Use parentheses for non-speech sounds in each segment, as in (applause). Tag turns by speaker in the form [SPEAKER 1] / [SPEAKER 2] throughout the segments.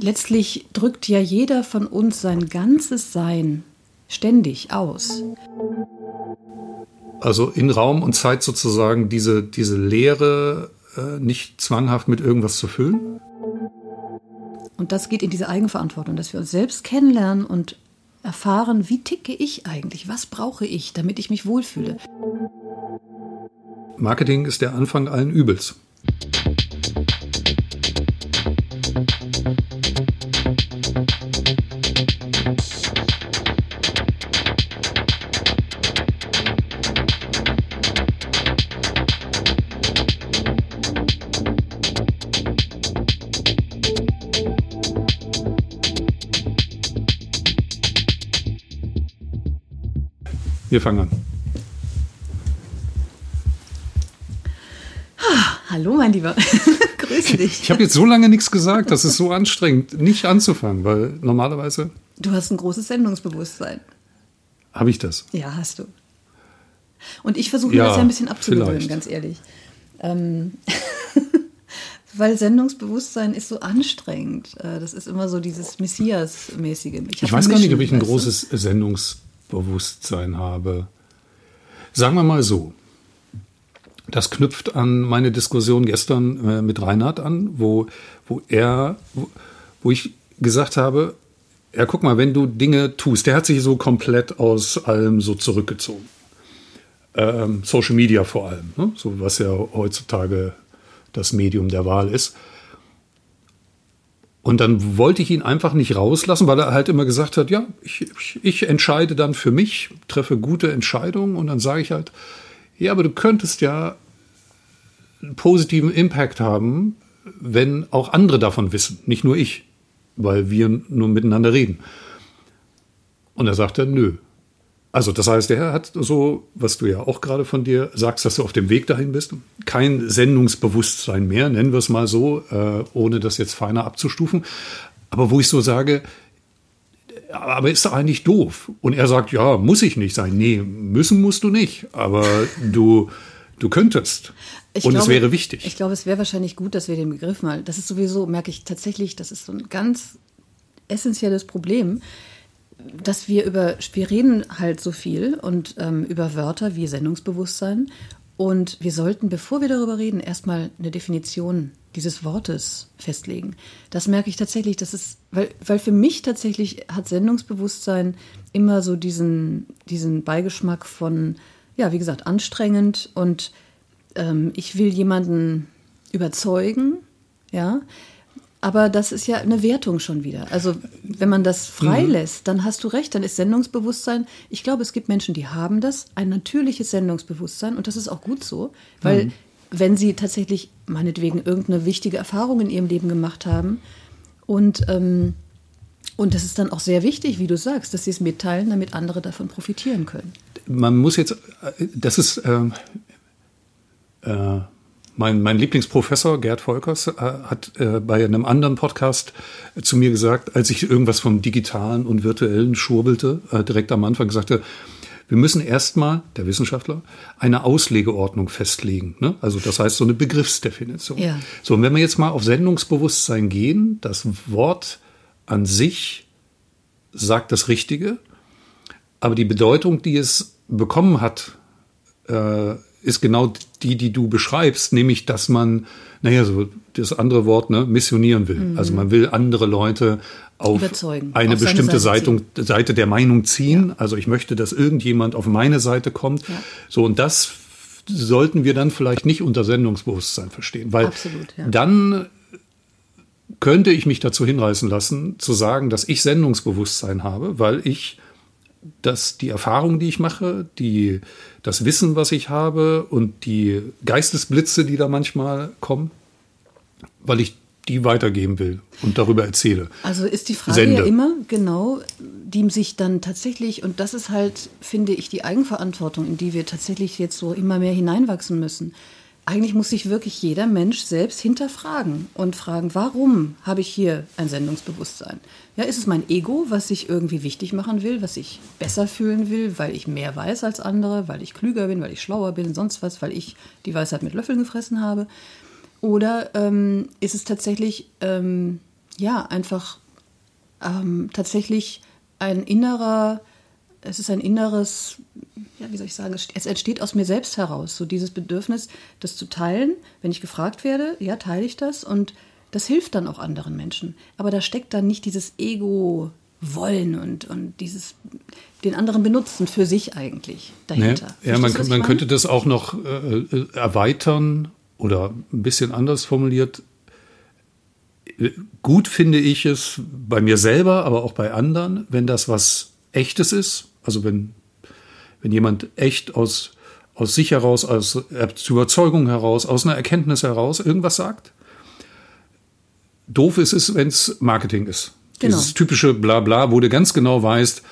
[SPEAKER 1] letztlich drückt ja jeder von uns sein ganzes Sein ständig aus.
[SPEAKER 2] Also in Raum und Zeit sozusagen diese, diese Leere äh, nicht zwanghaft mit irgendwas zu füllen?
[SPEAKER 1] Und das geht in diese Eigenverantwortung, dass wir uns selbst kennenlernen und erfahren, wie ticke ich eigentlich, was brauche ich, damit ich mich wohlfühle.
[SPEAKER 2] Marketing ist der Anfang allen Übels. Wir fangen an.
[SPEAKER 1] Ah, hallo, mein Lieber. (laughs) Grüße dich.
[SPEAKER 2] Ich habe jetzt so lange nichts gesagt, das ist so anstrengend, nicht anzufangen, weil normalerweise.
[SPEAKER 1] Du hast ein großes Sendungsbewusstsein.
[SPEAKER 2] Habe ich das?
[SPEAKER 1] Ja, hast du. Und ich versuche ja, das ja ein bisschen abzugewöhnen, ganz ehrlich. Ähm, (laughs) weil Sendungsbewusstsein ist so anstrengend. Äh, das ist immer so dieses Messias-mäßige.
[SPEAKER 2] Ich, ich weiß gar nicht, ob ich ein großes Sendungsbewusstsein Bewusstsein habe. Sagen wir mal so. Das knüpft an meine Diskussion gestern äh, mit Reinhard an, wo, wo er, wo, wo ich gesagt habe, ja, guck mal, wenn du Dinge tust, der hat sich so komplett aus allem so zurückgezogen. Ähm, Social Media vor allem, ne? so was ja heutzutage das Medium der Wahl ist. Und dann wollte ich ihn einfach nicht rauslassen, weil er halt immer gesagt hat, ja, ich, ich, entscheide dann für mich, treffe gute Entscheidungen und dann sage ich halt, ja, aber du könntest ja einen positiven Impact haben, wenn auch andere davon wissen, nicht nur ich, weil wir nur miteinander reden. Und er sagte, nö, also das heißt, er hat so, was du ja auch gerade von dir sagst, dass du auf dem Weg dahin bist, kein Sendungsbewusstsein mehr, nennen wir es mal so, äh, ohne das jetzt feiner abzustufen. Aber wo ich so sage, aber ist doch eigentlich doof. Und er sagt, ja, muss ich nicht sein. Nee, müssen musst du nicht, aber du, du könntest. Ich und glaube, es wäre wichtig.
[SPEAKER 1] Ich glaube, es wäre wahrscheinlich gut, dass wir den Begriff mal, das ist sowieso, merke ich tatsächlich, das ist so ein ganz essentielles Problem dass wir über, wir reden halt so viel und ähm, über Wörter wie Sendungsbewusstsein. Und wir sollten, bevor wir darüber reden, erstmal eine Definition dieses Wortes festlegen. Das merke ich tatsächlich, das ist, weil, weil für mich tatsächlich hat Sendungsbewusstsein immer so diesen, diesen Beigeschmack von, ja, wie gesagt, anstrengend und ähm, ich will jemanden überzeugen, ja. Aber das ist ja eine Wertung schon wieder. Also wenn man das freilässt, mhm. dann hast du recht, dann ist Sendungsbewusstsein, ich glaube, es gibt Menschen, die haben das, ein natürliches Sendungsbewusstsein und das ist auch gut so, weil mhm. wenn sie tatsächlich meinetwegen irgendeine wichtige Erfahrung in ihrem Leben gemacht haben und ähm, und das ist dann auch sehr wichtig, wie du sagst, dass sie es mitteilen, damit andere davon profitieren können.
[SPEAKER 2] Man muss jetzt, äh, das ist ähm, äh, mein, mein Lieblingsprofessor Gerd Volkers äh, hat äh, bei einem anderen Podcast äh, zu mir gesagt, als ich irgendwas vom Digitalen und Virtuellen schurbelte, äh, direkt am Anfang sagte, wir müssen erstmal, der Wissenschaftler, eine Auslegeordnung festlegen. Ne? Also das heißt so eine Begriffsdefinition. Ja. So, und wenn wir jetzt mal auf Sendungsbewusstsein gehen, das Wort an sich sagt das Richtige, aber die Bedeutung, die es bekommen hat, äh, ist genau die, die du beschreibst, nämlich, dass man, naja, so das andere Wort, ne, missionieren will. Mhm. Also man will andere Leute auf Überzeugen, eine auf bestimmte Seite, Seite, der Meinung ziehen. Ja. Also ich möchte, dass irgendjemand auf meine Seite kommt. Ja. So, und das sollten wir dann vielleicht nicht unter Sendungsbewusstsein verstehen, weil Absolut, ja. dann könnte ich mich dazu hinreißen lassen, zu sagen, dass ich Sendungsbewusstsein habe, weil ich dass die Erfahrung, die ich mache, die, das Wissen, was ich habe und die Geistesblitze, die da manchmal kommen, weil ich die weitergeben will und darüber erzähle.
[SPEAKER 1] Also ist die Frage Sende. ja immer genau, die sich dann tatsächlich, und das ist halt, finde ich, die Eigenverantwortung, in die wir tatsächlich jetzt so immer mehr hineinwachsen müssen eigentlich muss sich wirklich jeder Mensch selbst hinterfragen und fragen, warum habe ich hier ein Sendungsbewusstsein? Ja, ist es mein Ego, was sich irgendwie wichtig machen will, was ich besser fühlen will, weil ich mehr weiß als andere, weil ich klüger bin, weil ich schlauer bin, sonst was, weil ich die Weisheit mit Löffeln gefressen habe? Oder ähm, ist es tatsächlich ähm, ja, einfach ähm, tatsächlich ein innerer, es ist ein inneres, ja, wie soll ich sagen, es entsteht aus mir selbst heraus, so dieses Bedürfnis, das zu teilen. Wenn ich gefragt werde, ja, teile ich das und das hilft dann auch anderen Menschen. Aber da steckt dann nicht dieses Ego wollen und, und dieses den anderen benutzen für sich eigentlich dahinter.
[SPEAKER 2] Nee, ja, man, man könnte das auch noch äh, äh, erweitern oder ein bisschen anders formuliert. Gut finde ich es bei mir selber, aber auch bei anderen, wenn das was Echtes ist. Also wenn, wenn jemand echt aus, aus sich heraus, aus Überzeugung heraus, aus einer Erkenntnis heraus irgendwas sagt. Doof ist es, wenn es Marketing ist. Genau. Dieses typische Blabla, wo du ganz genau weißt,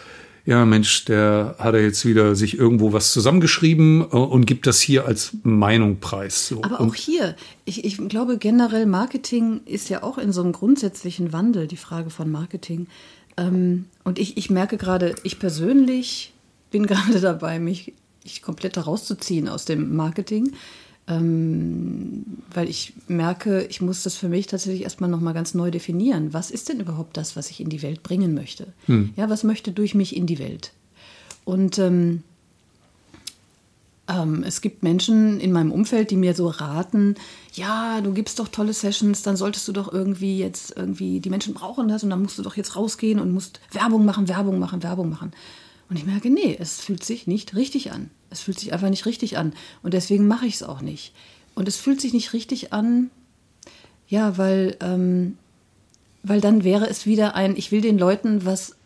[SPEAKER 2] ja Mensch, der hat er jetzt wieder sich irgendwo was zusammengeschrieben äh, und gibt das hier als Meinung preis.
[SPEAKER 1] So. Aber auch hier, ich, ich glaube generell, Marketing ist ja auch in so einem grundsätzlichen Wandel, die Frage von Marketing. Ähm, und ich, ich merke gerade, ich persönlich bin (laughs) gerade dabei, mich ich komplett herauszuziehen aus dem Marketing ähm, weil ich merke, ich muss das für mich tatsächlich erstmal nochmal ganz neu definieren. Was ist denn überhaupt das, was ich in die Welt bringen möchte? Hm. Ja, was möchte durch mich in die Welt? Und ähm, ähm, es gibt Menschen in meinem Umfeld, die mir so raten, ja, du gibst doch tolle Sessions, dann solltest du doch irgendwie jetzt irgendwie, die Menschen brauchen das und dann musst du doch jetzt rausgehen und musst Werbung machen, Werbung machen, Werbung machen. Und ich merke, nee, es fühlt sich nicht richtig an. Es fühlt sich einfach nicht richtig an. Und deswegen mache ich es auch nicht. Und es fühlt sich nicht richtig an, ja, weil, ähm, weil dann wäre es wieder ein, ich will den Leuten was,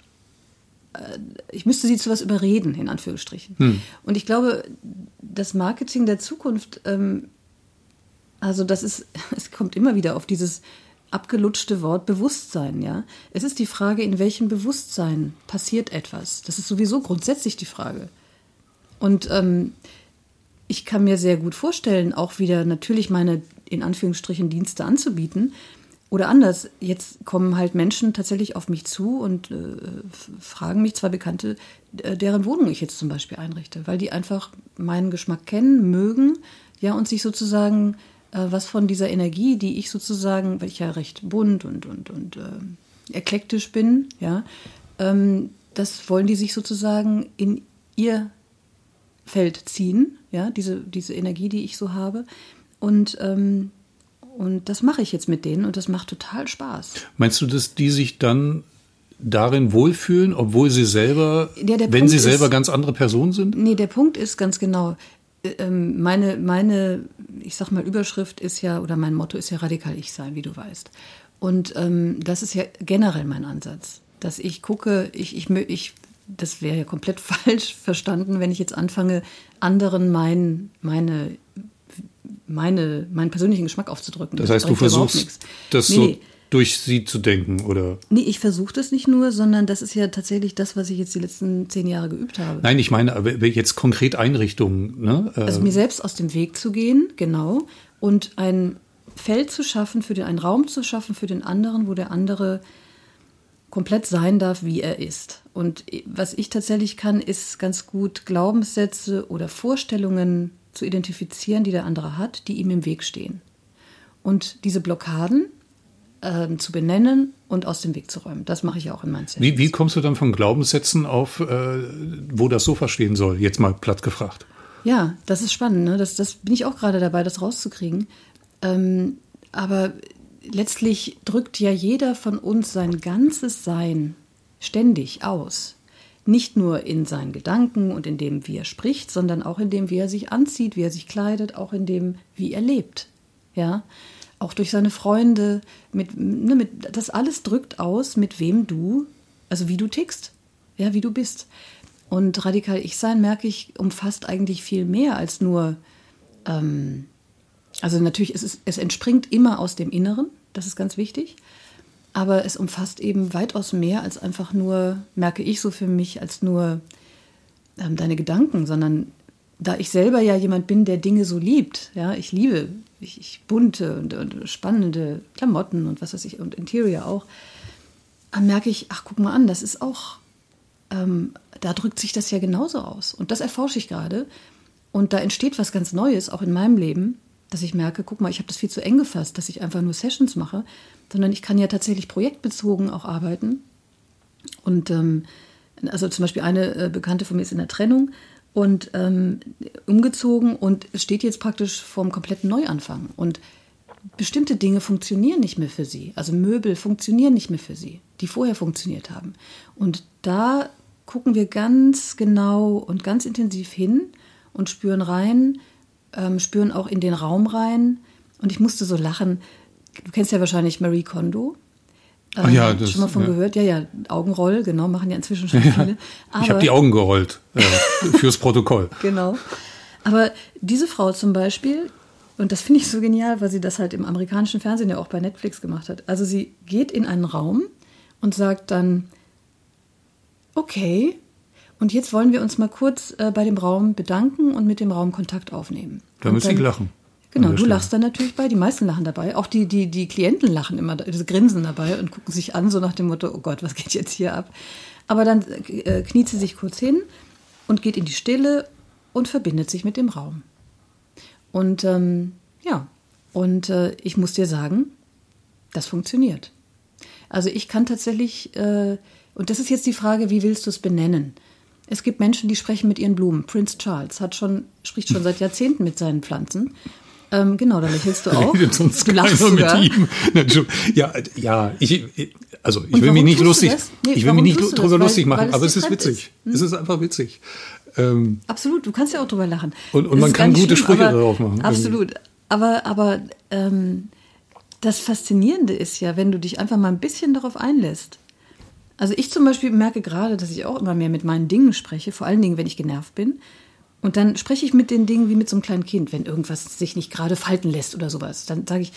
[SPEAKER 1] ich müsste sie zu was überreden, in Anführungsstrichen. Hm. Und ich glaube, das Marketing der Zukunft, ähm, also das ist, (laughs) es kommt immer wieder auf dieses abgelutschte Wort Bewusstsein, ja. Es ist die Frage, in welchem Bewusstsein passiert etwas. Das ist sowieso grundsätzlich die Frage. Und ähm, ich kann mir sehr gut vorstellen, auch wieder natürlich meine in Anführungsstrichen Dienste anzubieten. Oder anders, jetzt kommen halt Menschen tatsächlich auf mich zu und äh, fragen mich, zwei Bekannte, äh, deren Wohnung ich jetzt zum Beispiel einrichte, weil die einfach meinen Geschmack kennen, mögen, ja, und sich sozusagen äh, was von dieser Energie, die ich sozusagen, weil ich ja recht bunt und, und, und äh, eklektisch bin, ja, ähm, das wollen die sich sozusagen in ihr Feld ziehen, ja, diese, diese Energie, die ich so habe. Und, ähm, und das mache ich jetzt mit denen und das macht total Spaß.
[SPEAKER 2] Meinst du, dass die sich dann darin wohlfühlen, obwohl sie selber, ja, wenn Punkt sie selber ist, ganz andere Personen sind?
[SPEAKER 1] Nee, der Punkt ist ganz genau, ähm, meine, meine, ich sag mal, Überschrift ist ja, oder mein Motto ist ja radikal ich sein, wie du weißt. Und ähm, das ist ja generell mein Ansatz, dass ich gucke, ich, ich, ich das wäre ja komplett (laughs) falsch verstanden, wenn ich jetzt anfange, anderen mein, meine, meine, meinen persönlichen Geschmack aufzudrücken.
[SPEAKER 2] Das, das heißt, du versuchst das nee, so durch sie zu denken, oder?
[SPEAKER 1] Nee, ich versuche das nicht nur, sondern das ist ja tatsächlich das, was ich jetzt die letzten zehn Jahre geübt habe.
[SPEAKER 2] Nein, ich meine aber jetzt konkret Einrichtungen. Ne?
[SPEAKER 1] Also mir selbst aus dem Weg zu gehen, genau, und ein Feld zu schaffen, für den, einen Raum zu schaffen für den anderen, wo der andere komplett sein darf, wie er ist. Und was ich tatsächlich kann, ist ganz gut Glaubenssätze oder Vorstellungen zu identifizieren, die der andere hat, die ihm im Weg stehen. Und diese Blockaden äh, zu benennen und aus dem Weg zu räumen. Das mache ich auch in meinen
[SPEAKER 2] Sessions. Wie, wie kommst du dann von Glaubenssätzen auf, äh, wo das so verstehen soll? Jetzt mal platt gefragt.
[SPEAKER 1] Ja, das ist spannend. Ne? Das, das bin ich auch gerade dabei, das rauszukriegen. Ähm, aber letztlich drückt ja jeder von uns sein ganzes Sein ständig aus. Nicht nur in seinen Gedanken und in dem, wie er spricht, sondern auch in dem, wie er sich anzieht, wie er sich kleidet, auch in dem, wie er lebt. Ja, auch durch seine Freunde, mit, ne, mit, das alles drückt aus, mit wem du, also wie du tickst, ja, wie du bist. Und radikal Ich sein, merke ich, umfasst eigentlich viel mehr als nur, ähm, also natürlich, es, ist, es entspringt immer aus dem Inneren, das ist ganz wichtig, aber es umfasst eben weitaus mehr als einfach nur, merke ich so für mich, als nur ähm, deine Gedanken, sondern da ich selber ja jemand bin, der Dinge so liebt, ja, ich liebe ich, ich bunte und, und, spannende Klamotten und was weiß ich und Interior auch, dann merke ich, ach guck mal an, das ist auch, ähm, da drückt sich das ja genauso aus. Und das erforsche ich gerade. Und da entsteht was ganz Neues, auch in meinem Leben, dass ich merke, guck mal, ich habe das viel zu eng gefasst, dass ich einfach nur Sessions mache, sondern ich kann ja tatsächlich projektbezogen auch arbeiten. Und ähm, also zum Beispiel eine äh, Bekannte von mir ist in der Trennung und ähm, umgezogen und steht jetzt praktisch vor einem kompletten Neuanfang. Und bestimmte Dinge funktionieren nicht mehr für sie. Also Möbel funktionieren nicht mehr für sie, die vorher funktioniert haben. Und da gucken wir ganz genau und ganz intensiv hin und spüren rein, ähm, spüren auch in den Raum rein. Und ich musste so lachen. Du kennst ja wahrscheinlich Marie Kondo.
[SPEAKER 2] Ach ja, ähm, das,
[SPEAKER 1] schon mal von
[SPEAKER 2] ja.
[SPEAKER 1] gehört. Ja, ja, Augenroll, genau, machen ja inzwischen schon (laughs) viele.
[SPEAKER 2] ich habe die Augen gerollt äh, (laughs) fürs Protokoll.
[SPEAKER 1] genau. Aber diese Frau zum Beispiel, und das finde ich so genial, weil sie das halt im amerikanischen Fernsehen ja auch bei Netflix gemacht hat. Also sie geht in einen Raum und sagt dann, okay, und jetzt wollen wir uns mal kurz äh, bei dem Raum bedanken und mit dem Raum Kontakt aufnehmen.
[SPEAKER 2] Da müsste ich lachen.
[SPEAKER 1] Genau, du lachst dann natürlich bei, die meisten lachen dabei, auch die, die, die Klienten lachen immer, diese grinsen dabei und gucken sich an, so nach dem Motto, oh Gott, was geht jetzt hier ab? Aber dann äh, kniet sie sich kurz hin und geht in die Stille und verbindet sich mit dem Raum. Und ähm, ja, und äh, ich muss dir sagen, das funktioniert. Also ich kann tatsächlich, äh, und das ist jetzt die Frage, wie willst du es benennen? Es gibt Menschen, die sprechen mit ihren Blumen. Prince Charles hat schon, spricht schon seit Jahrzehnten mit seinen Pflanzen. Ähm, genau, da lächelst du (laughs) auch.
[SPEAKER 2] Redet sonst
[SPEAKER 1] du lachst sogar.
[SPEAKER 2] mit ihm. Ja, ja, ich, also ich will mich nicht lustig?
[SPEAKER 1] Nee,
[SPEAKER 2] ich will mich nicht drüber
[SPEAKER 1] Weil-
[SPEAKER 2] lustig machen, aber es ist witzig.
[SPEAKER 1] ist. Hm?
[SPEAKER 2] Es ist einfach witzig. Ähm,
[SPEAKER 1] Absolut, du kannst ja auch drüber lachen.
[SPEAKER 2] Und- und man kann gute Sprüche
[SPEAKER 1] aber-
[SPEAKER 2] darauf machen,
[SPEAKER 1] Absolut. Aber, aber ähm, das Faszinierende ist ja, wenn du dich einfach mal ein bisschen darauf einlässt. Also ich zum Beispiel merke gerade, dass ich auch immer mehr mit meinen Dingen spreche, vor allen Dingen, wenn ich genervt bin. Und dann spreche ich mit den Dingen wie mit so einem kleinen Kind, wenn irgendwas sich nicht gerade falten lässt oder sowas. Dann sage ich,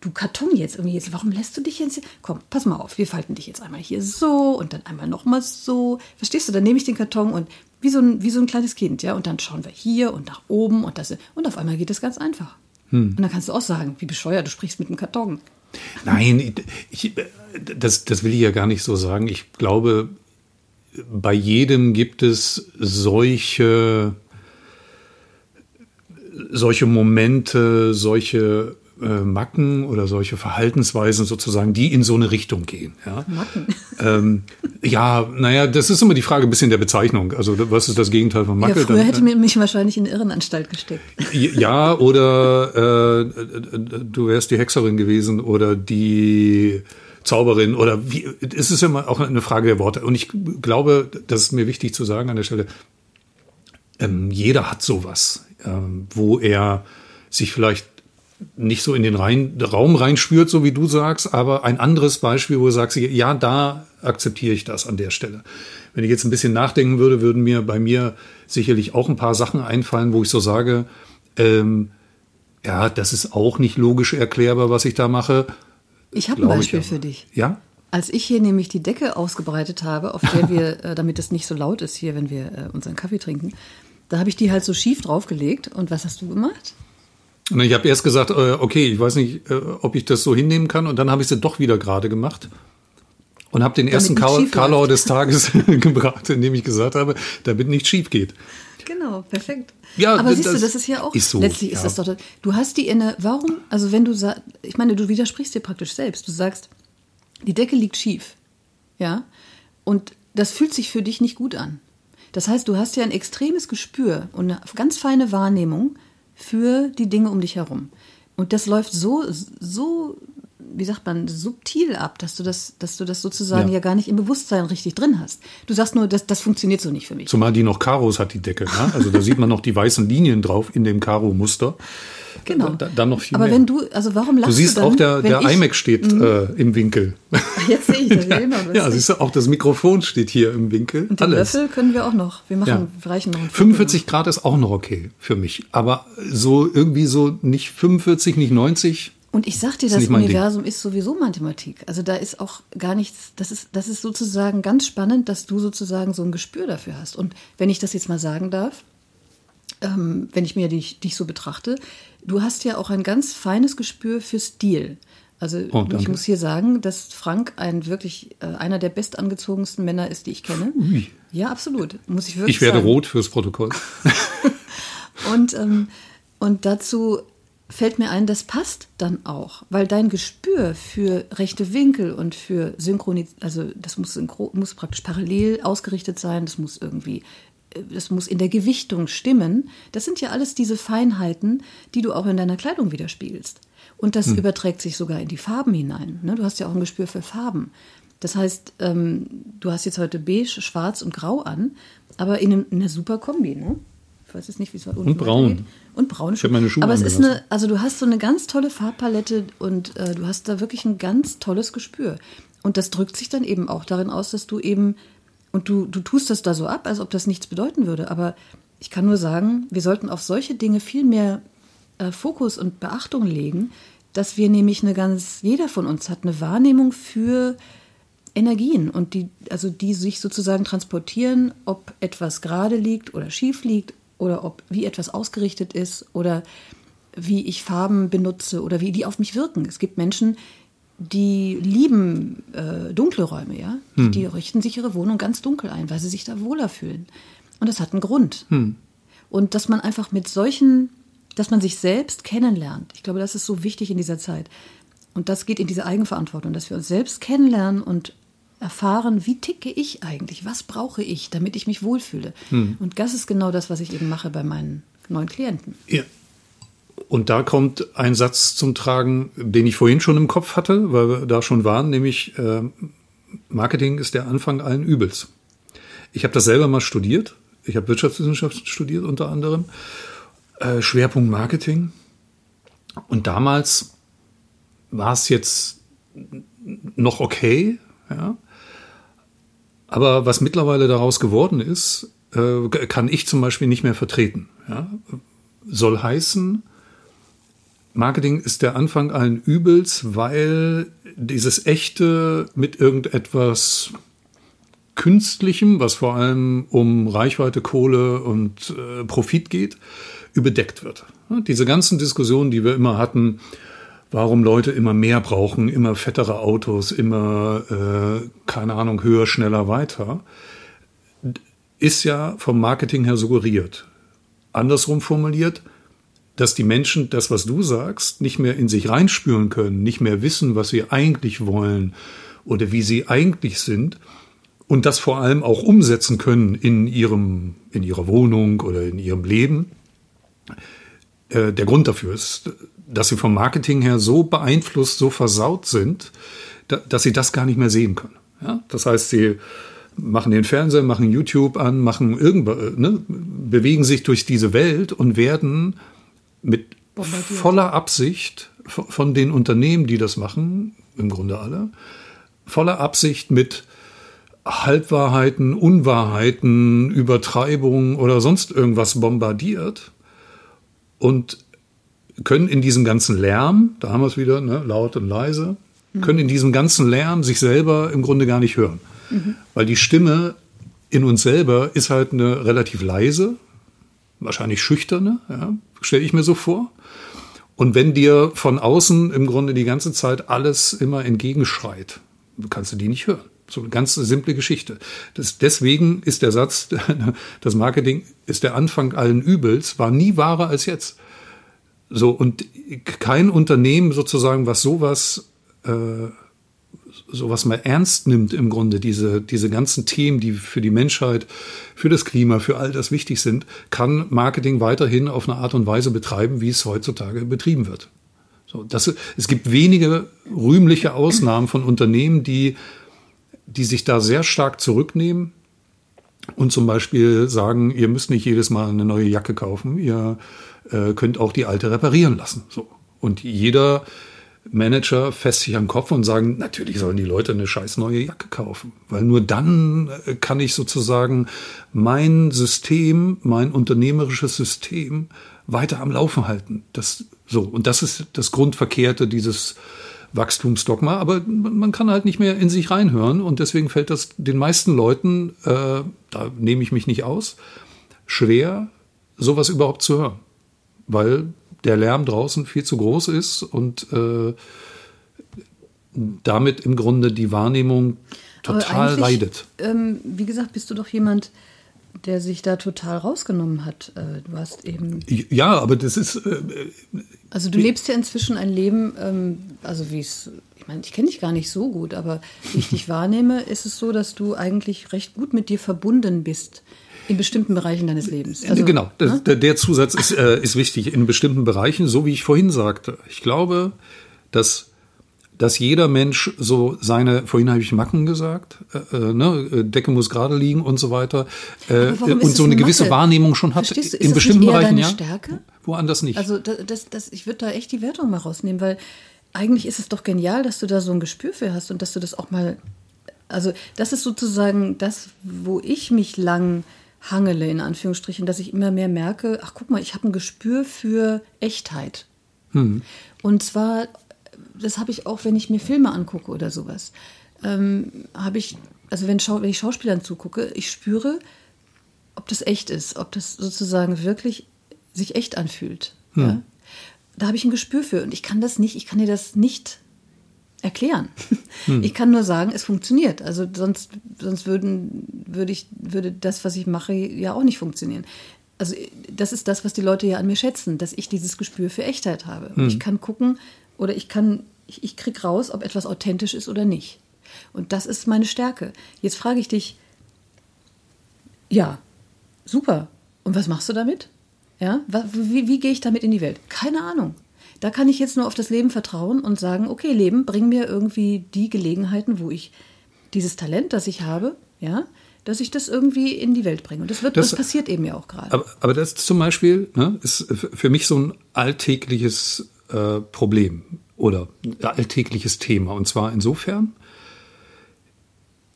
[SPEAKER 1] du Karton jetzt irgendwie jetzt, warum lässt du dich jetzt? Komm, pass mal auf, wir falten dich jetzt einmal hier so und dann einmal nochmal so. Verstehst du? Dann nehme ich den Karton und wie so ein, wie so ein kleines Kind, ja, und dann schauen wir hier und nach oben und das und auf einmal geht das ganz einfach. Und dann kannst du auch sagen, wie bescheuert, du sprichst mit dem Karton.
[SPEAKER 2] Nein, ich, das, das will ich ja gar nicht so sagen. Ich glaube, bei jedem gibt es solche, solche Momente, solche äh, Macken oder solche Verhaltensweisen sozusagen, die in so eine Richtung gehen. Ja,
[SPEAKER 1] Macken.
[SPEAKER 2] ähm, ja naja, das ist immer die Frage ein bisschen der Bezeichnung. Also was ist das Gegenteil von Macke?
[SPEAKER 1] ja, früher
[SPEAKER 2] Dann-
[SPEAKER 1] hätte mir mich wahrscheinlich in eine Irrenanstalt gesteckt.
[SPEAKER 2] ja, oder äh, du wärst die Hexerin gewesen oder die Zauberin oder wie. Es ist immer auch eine Frage der Worte. Und ich glaube, das ist mir wichtig zu sagen an der Stelle. Ähm, jeder hat sowas, ähm, wo er sich vielleicht nicht so in den rein, Raum reinspürt, so wie du sagst, aber ein anderes Beispiel, wo du sagst, ja, da akzeptiere ich das an der Stelle. Wenn ich jetzt ein bisschen nachdenken würde, würden mir bei mir sicherlich auch ein paar Sachen einfallen, wo ich so sage, ähm, ja, das ist auch nicht logisch erklärbar, was ich da mache.
[SPEAKER 1] Ich habe ein Beispiel für dich.
[SPEAKER 2] Ja?
[SPEAKER 1] Als ich hier nämlich die Decke ausgebreitet habe, auf der wir, äh, damit es nicht so laut ist hier, wenn wir äh, unseren Kaffee trinken, da habe ich die halt so schief draufgelegt. Und was hast du gemacht?
[SPEAKER 2] Und ich habe erst gesagt, äh, okay, ich weiß nicht, äh, ob ich das so hinnehmen kann. Und dann habe ich sie doch wieder gerade gemacht. Und habe den ersten
[SPEAKER 1] nicht
[SPEAKER 2] Karl
[SPEAKER 1] schief
[SPEAKER 2] Karlauer
[SPEAKER 1] läuft.
[SPEAKER 2] des Tages (laughs) gebracht, indem ich gesagt habe, damit nicht schief geht.
[SPEAKER 1] Genau, perfekt.
[SPEAKER 2] Ja,
[SPEAKER 1] aber siehst du, das ist ja auch
[SPEAKER 2] ist so,
[SPEAKER 1] letztlich ist
[SPEAKER 2] ja.
[SPEAKER 1] das doch. Du hast die inne. Warum? Also wenn du sagst, ich meine, du widersprichst dir praktisch selbst. Du sagst, die Decke liegt schief, ja, und das fühlt sich für dich nicht gut an. Das heißt, du hast ja ein extremes Gespür und eine ganz feine Wahrnehmung für die Dinge um dich herum. Und das läuft so, so, wie sagt man, subtil ab, dass du das, dass du das sozusagen ja,
[SPEAKER 2] Ja.
[SPEAKER 1] gar nicht im Bewusstsein richtig drin hast. Du sagst nur, das, das funktioniert so nicht für mich.
[SPEAKER 2] Zumal die noch Karos hat, die Decke. Ne? Also da sieht man noch die weißen Linien drauf in dem Karo-Muster.
[SPEAKER 1] Genau.
[SPEAKER 2] Da, dann noch viel
[SPEAKER 1] Aber
[SPEAKER 2] mehr.
[SPEAKER 1] wenn du, also warum lachst
[SPEAKER 2] Du siehst
[SPEAKER 1] du dann,
[SPEAKER 2] auch, der, der
[SPEAKER 1] Mhm.
[SPEAKER 2] iMac steht äh, im Winkel.
[SPEAKER 1] Jetzt sehe ich das, (laughs) ja. Das
[SPEAKER 2] ja, siehst du, auch das Mikrofon steht hier im Winkel.
[SPEAKER 1] Und den
[SPEAKER 2] Alles.
[SPEAKER 1] Löffel können wir auch noch. Wir machen,
[SPEAKER 2] Ja.
[SPEAKER 1] wir reichen noch einen
[SPEAKER 2] 45 Grad ist auch noch okay für mich. Aber so irgendwie so nicht 45, nicht 90.
[SPEAKER 1] Und ich sag dir,
[SPEAKER 2] Ist
[SPEAKER 1] das
[SPEAKER 2] nicht mein Ding.
[SPEAKER 1] Universum ist sowieso Mathematik. Also da ist auch gar nichts, das ist, das ist sozusagen ganz spannend, dass du sozusagen so ein Gespür dafür hast. Und wenn ich das jetzt mal sagen darf, ähm, wenn ich mir dich, dich so betrachte, du hast ja auch ein ganz feines Gespür für Stil. Also
[SPEAKER 2] Oh,
[SPEAKER 1] ich muss hier sagen, dass Frank ein wirklich äh, einer der bestangezogensten Männer ist, die ich kenne.
[SPEAKER 2] Ui.
[SPEAKER 1] Ja, absolut. Muss ich wirklich
[SPEAKER 2] Ich werde
[SPEAKER 1] sagen.
[SPEAKER 2] rot fürs Protokoll. (laughs)
[SPEAKER 1] Und, ähm, und dazu fällt mir ein, das passt dann auch, weil dein Gespür für rechte Winkel und für Synchronisation, also das muss, muss praktisch parallel ausgerichtet sein, das muss irgendwie, das muss in der Gewichtung stimmen. Das sind ja alles diese Feinheiten, die du auch in deiner Kleidung widerspiegelst. Und das hm. überträgt sich sogar in die Farben hinein. Ne? Du hast ja auch ein Gespür für Farben. Das heißt, ähm, du hast jetzt heute beige, schwarz und grau an, aber in, einer super Kombi. Ne? Ich weiß jetzt nicht, wie es
[SPEAKER 2] unten Und braun.
[SPEAKER 1] Und braun.
[SPEAKER 2] Ich habe meine Schuhe
[SPEAKER 1] Aber es ist eine, also du hast so eine ganz tolle Farbpalette und äh, du hast da wirklich ein ganz tolles Gespür. Und das drückt sich dann eben auch darin aus, dass du eben, und du, du tust das da so ab, als ob das nichts bedeuten würde. Aber ich kann nur sagen, wir sollten auf solche Dinge viel mehr äh, Fokus und Beachtung legen, dass wir nämlich eine ganz, jeder von uns hat eine Wahrnehmung für Energien und die, also die sich sozusagen transportieren, ob etwas gerade liegt oder schief liegt oder ob wie etwas ausgerichtet ist oder wie ich Farben benutze oder wie die auf mich wirken. Es gibt Menschen, die lieben äh, dunkle Räume, ja. Hm. Die richten sich ihre Wohnung ganz dunkel ein, weil sie sich da wohler fühlen. Und das hat einen Grund. Hm. Und dass man einfach mit solchen, dass man sich selbst kennenlernt. Ich glaube, das ist so wichtig in dieser Zeit. Und das geht in diese Eigenverantwortung, dass wir uns selbst kennenlernen und erfahren, wie ticke ich eigentlich, was brauche ich, damit ich mich wohlfühle. Hm. Und das ist genau das, was ich eben mache bei meinen neuen Klienten.
[SPEAKER 2] Ja. Und da kommt ein Satz zum Tragen, den ich vorhin schon im Kopf hatte, weil wir da schon waren, nämlich äh, Marketing ist der Anfang allen Übels. Ich habe das selber mal studiert. Ich habe Wirtschaftswissenschaft studiert unter anderem. Äh, Schwerpunkt Marketing. Und damals war es jetzt noch okay, ja. Aber was mittlerweile daraus geworden ist, äh, kann ich zum Beispiel nicht mehr vertreten. Ja? Soll heißen, Marketing ist der Anfang allen Übels, weil dieses echte mit irgendetwas Künstlichem, was vor allem um Reichweite, Kohle und äh, Profit geht, überdeckt wird. Diese ganzen Diskussionen, die wir immer hatten, warum Leute immer mehr brauchen, immer fettere Autos, immer, äh, keine Ahnung, höher, schneller, weiter, ist ja vom Marketing her suggeriert. Andersrum formuliert, dass die Menschen das, was du sagst, nicht mehr in sich reinspüren können, nicht mehr wissen, was sie eigentlich wollen oder wie sie eigentlich sind und das vor allem auch umsetzen können in ihrem, in ihrer Wohnung oder in ihrem Leben. Äh, der Grund dafür ist, dass sie vom Marketing her so beeinflusst, so versaut sind, dass sie das gar nicht mehr sehen können. Das heißt, sie machen den Fernseher, machen YouTube an, machen irgendwas, ne, bewegen sich durch diese Welt und werden mit voller Absicht von den Unternehmen, die das machen, im Grunde alle, voller Absicht mit Halbwahrheiten, Unwahrheiten, Übertreibungen oder sonst irgendwas bombardiert und können in diesem ganzen Lärm, da haben wir es wieder, ne, laut und leise, mhm. können in diesem ganzen Lärm sich selber im Grunde gar nicht hören. Mhm. Weil die Stimme in uns selber ist halt eine relativ leise, wahrscheinlich schüchterne, ja, stelle ich mir so vor. Und wenn dir von außen im Grunde die ganze Zeit alles immer entgegenschreit, kannst du die nicht hören. So eine ganz simple Geschichte. Das, deswegen ist der Satz, (laughs) das Marketing ist der Anfang allen Übels, war nie wahrer als jetzt. So, und kein Unternehmen sozusagen, was sowas, äh, sowas mal ernst nimmt im Grunde, diese, diese ganzen Themen, die für die Menschheit, für das Klima, für all das wichtig sind, kann Marketing weiterhin auf eine Art und Weise betreiben, wie es heutzutage betrieben wird. So, das, es gibt wenige rühmliche Ausnahmen von Unternehmen, die, die sich da sehr stark zurücknehmen und zum Beispiel sagen, ihr müsst nicht jedes Mal eine neue Jacke kaufen, ihr äh, könnt auch die alte reparieren lassen. So. Und jeder Manager fässt sich am Kopf und sagen, natürlich sollen die Leute eine scheiß neue Jacke kaufen, weil nur dann äh, kann ich sozusagen mein System, mein unternehmerisches System weiter am Laufen halten. Das so. Und das ist das Grundverkehrte dieses Wachstumsdogma, aber man kann halt nicht mehr in sich reinhören und deswegen fällt das den meisten Leuten, äh, da nehme ich mich nicht aus, schwer, sowas überhaupt zu hören. Weil der Lärm draußen viel zu groß ist und äh, damit im Grunde die Wahrnehmung total leidet.
[SPEAKER 1] Ähm, wie gesagt, bist du doch jemand, der sich da total rausgenommen hat. Äh, du hast eben.
[SPEAKER 2] Ja, aber das ist. Äh,
[SPEAKER 1] also du lebst ja inzwischen ein Leben, ähm, also wie es, ich meine, ich kenne dich gar nicht so gut, aber wie ich dich wahrnehme, ist es so, dass du eigentlich recht gut mit dir verbunden bist. In bestimmten Bereichen deines Lebens.
[SPEAKER 2] Also, genau, ne? der, der, Zusatz ist, äh, ist wichtig. In bestimmten Bereichen, so wie ich vorhin sagte. Ich glaube, dass dass jeder Mensch so seine, vorhin habe ich Macken gesagt, äh, äh ne, äh, Decke muss gerade liegen und so weiter äh, und so eine gewisse Macke? Wahrnehmung schon hat
[SPEAKER 1] Verstehst du,
[SPEAKER 2] in bestimmten Bereichen, ja.
[SPEAKER 1] Stärke?
[SPEAKER 2] Woanders nicht.
[SPEAKER 1] Also das, das, das, ich würde da echt die Wertung mal rausnehmen, weil eigentlich ist es doch genial, dass du da so ein Gespür für hast und dass du das auch mal, also das ist sozusagen das, wo ich mich lang hangele, in Anführungsstrichen, dass ich immer mehr merke, ach guck mal, ich habe ein Gespür für Echtheit. Hm. Und zwar das habe ich auch, wenn ich mir Filme angucke oder sowas. Ähm, habe ich, also wenn, wenn ich Schauspielern zugucke, ich spüre, ob das echt ist, ob das sozusagen wirklich sich echt anfühlt. Hm. Ja? Da habe ich ein Gespür für und ich kann das nicht, ich kann dir das nicht erklären. (laughs) Hm. Ich kann nur sagen, es funktioniert. Also sonst, sonst würden, würde ich, würde das, was ich mache, ja auch nicht funktionieren. Also das ist das, was die Leute ja an mir schätzen, dass ich dieses Gespür für Echtheit habe. Hm. Ich kann gucken, oder ich kann, ich, ich krieg raus, ob etwas authentisch ist oder nicht. Und das ist meine Stärke. Jetzt frage ich dich, ja, super. Und was machst du damit? Ja, wie, wie gehe ich damit in die Welt? Keine Ahnung. Da kann ich jetzt nur auf das Leben vertrauen und sagen, okay, Leben, bring mir irgendwie die Gelegenheiten, wo ich dieses Talent, das ich habe, ja, dass ich das irgendwie in die Welt bringe. Und das wird, das, das passiert eben ja auch gerade.
[SPEAKER 2] Aber, aber das zum Beispiel ne, ist für mich so ein alltägliches äh, Problem oder alltägliches Thema. Und zwar insofern,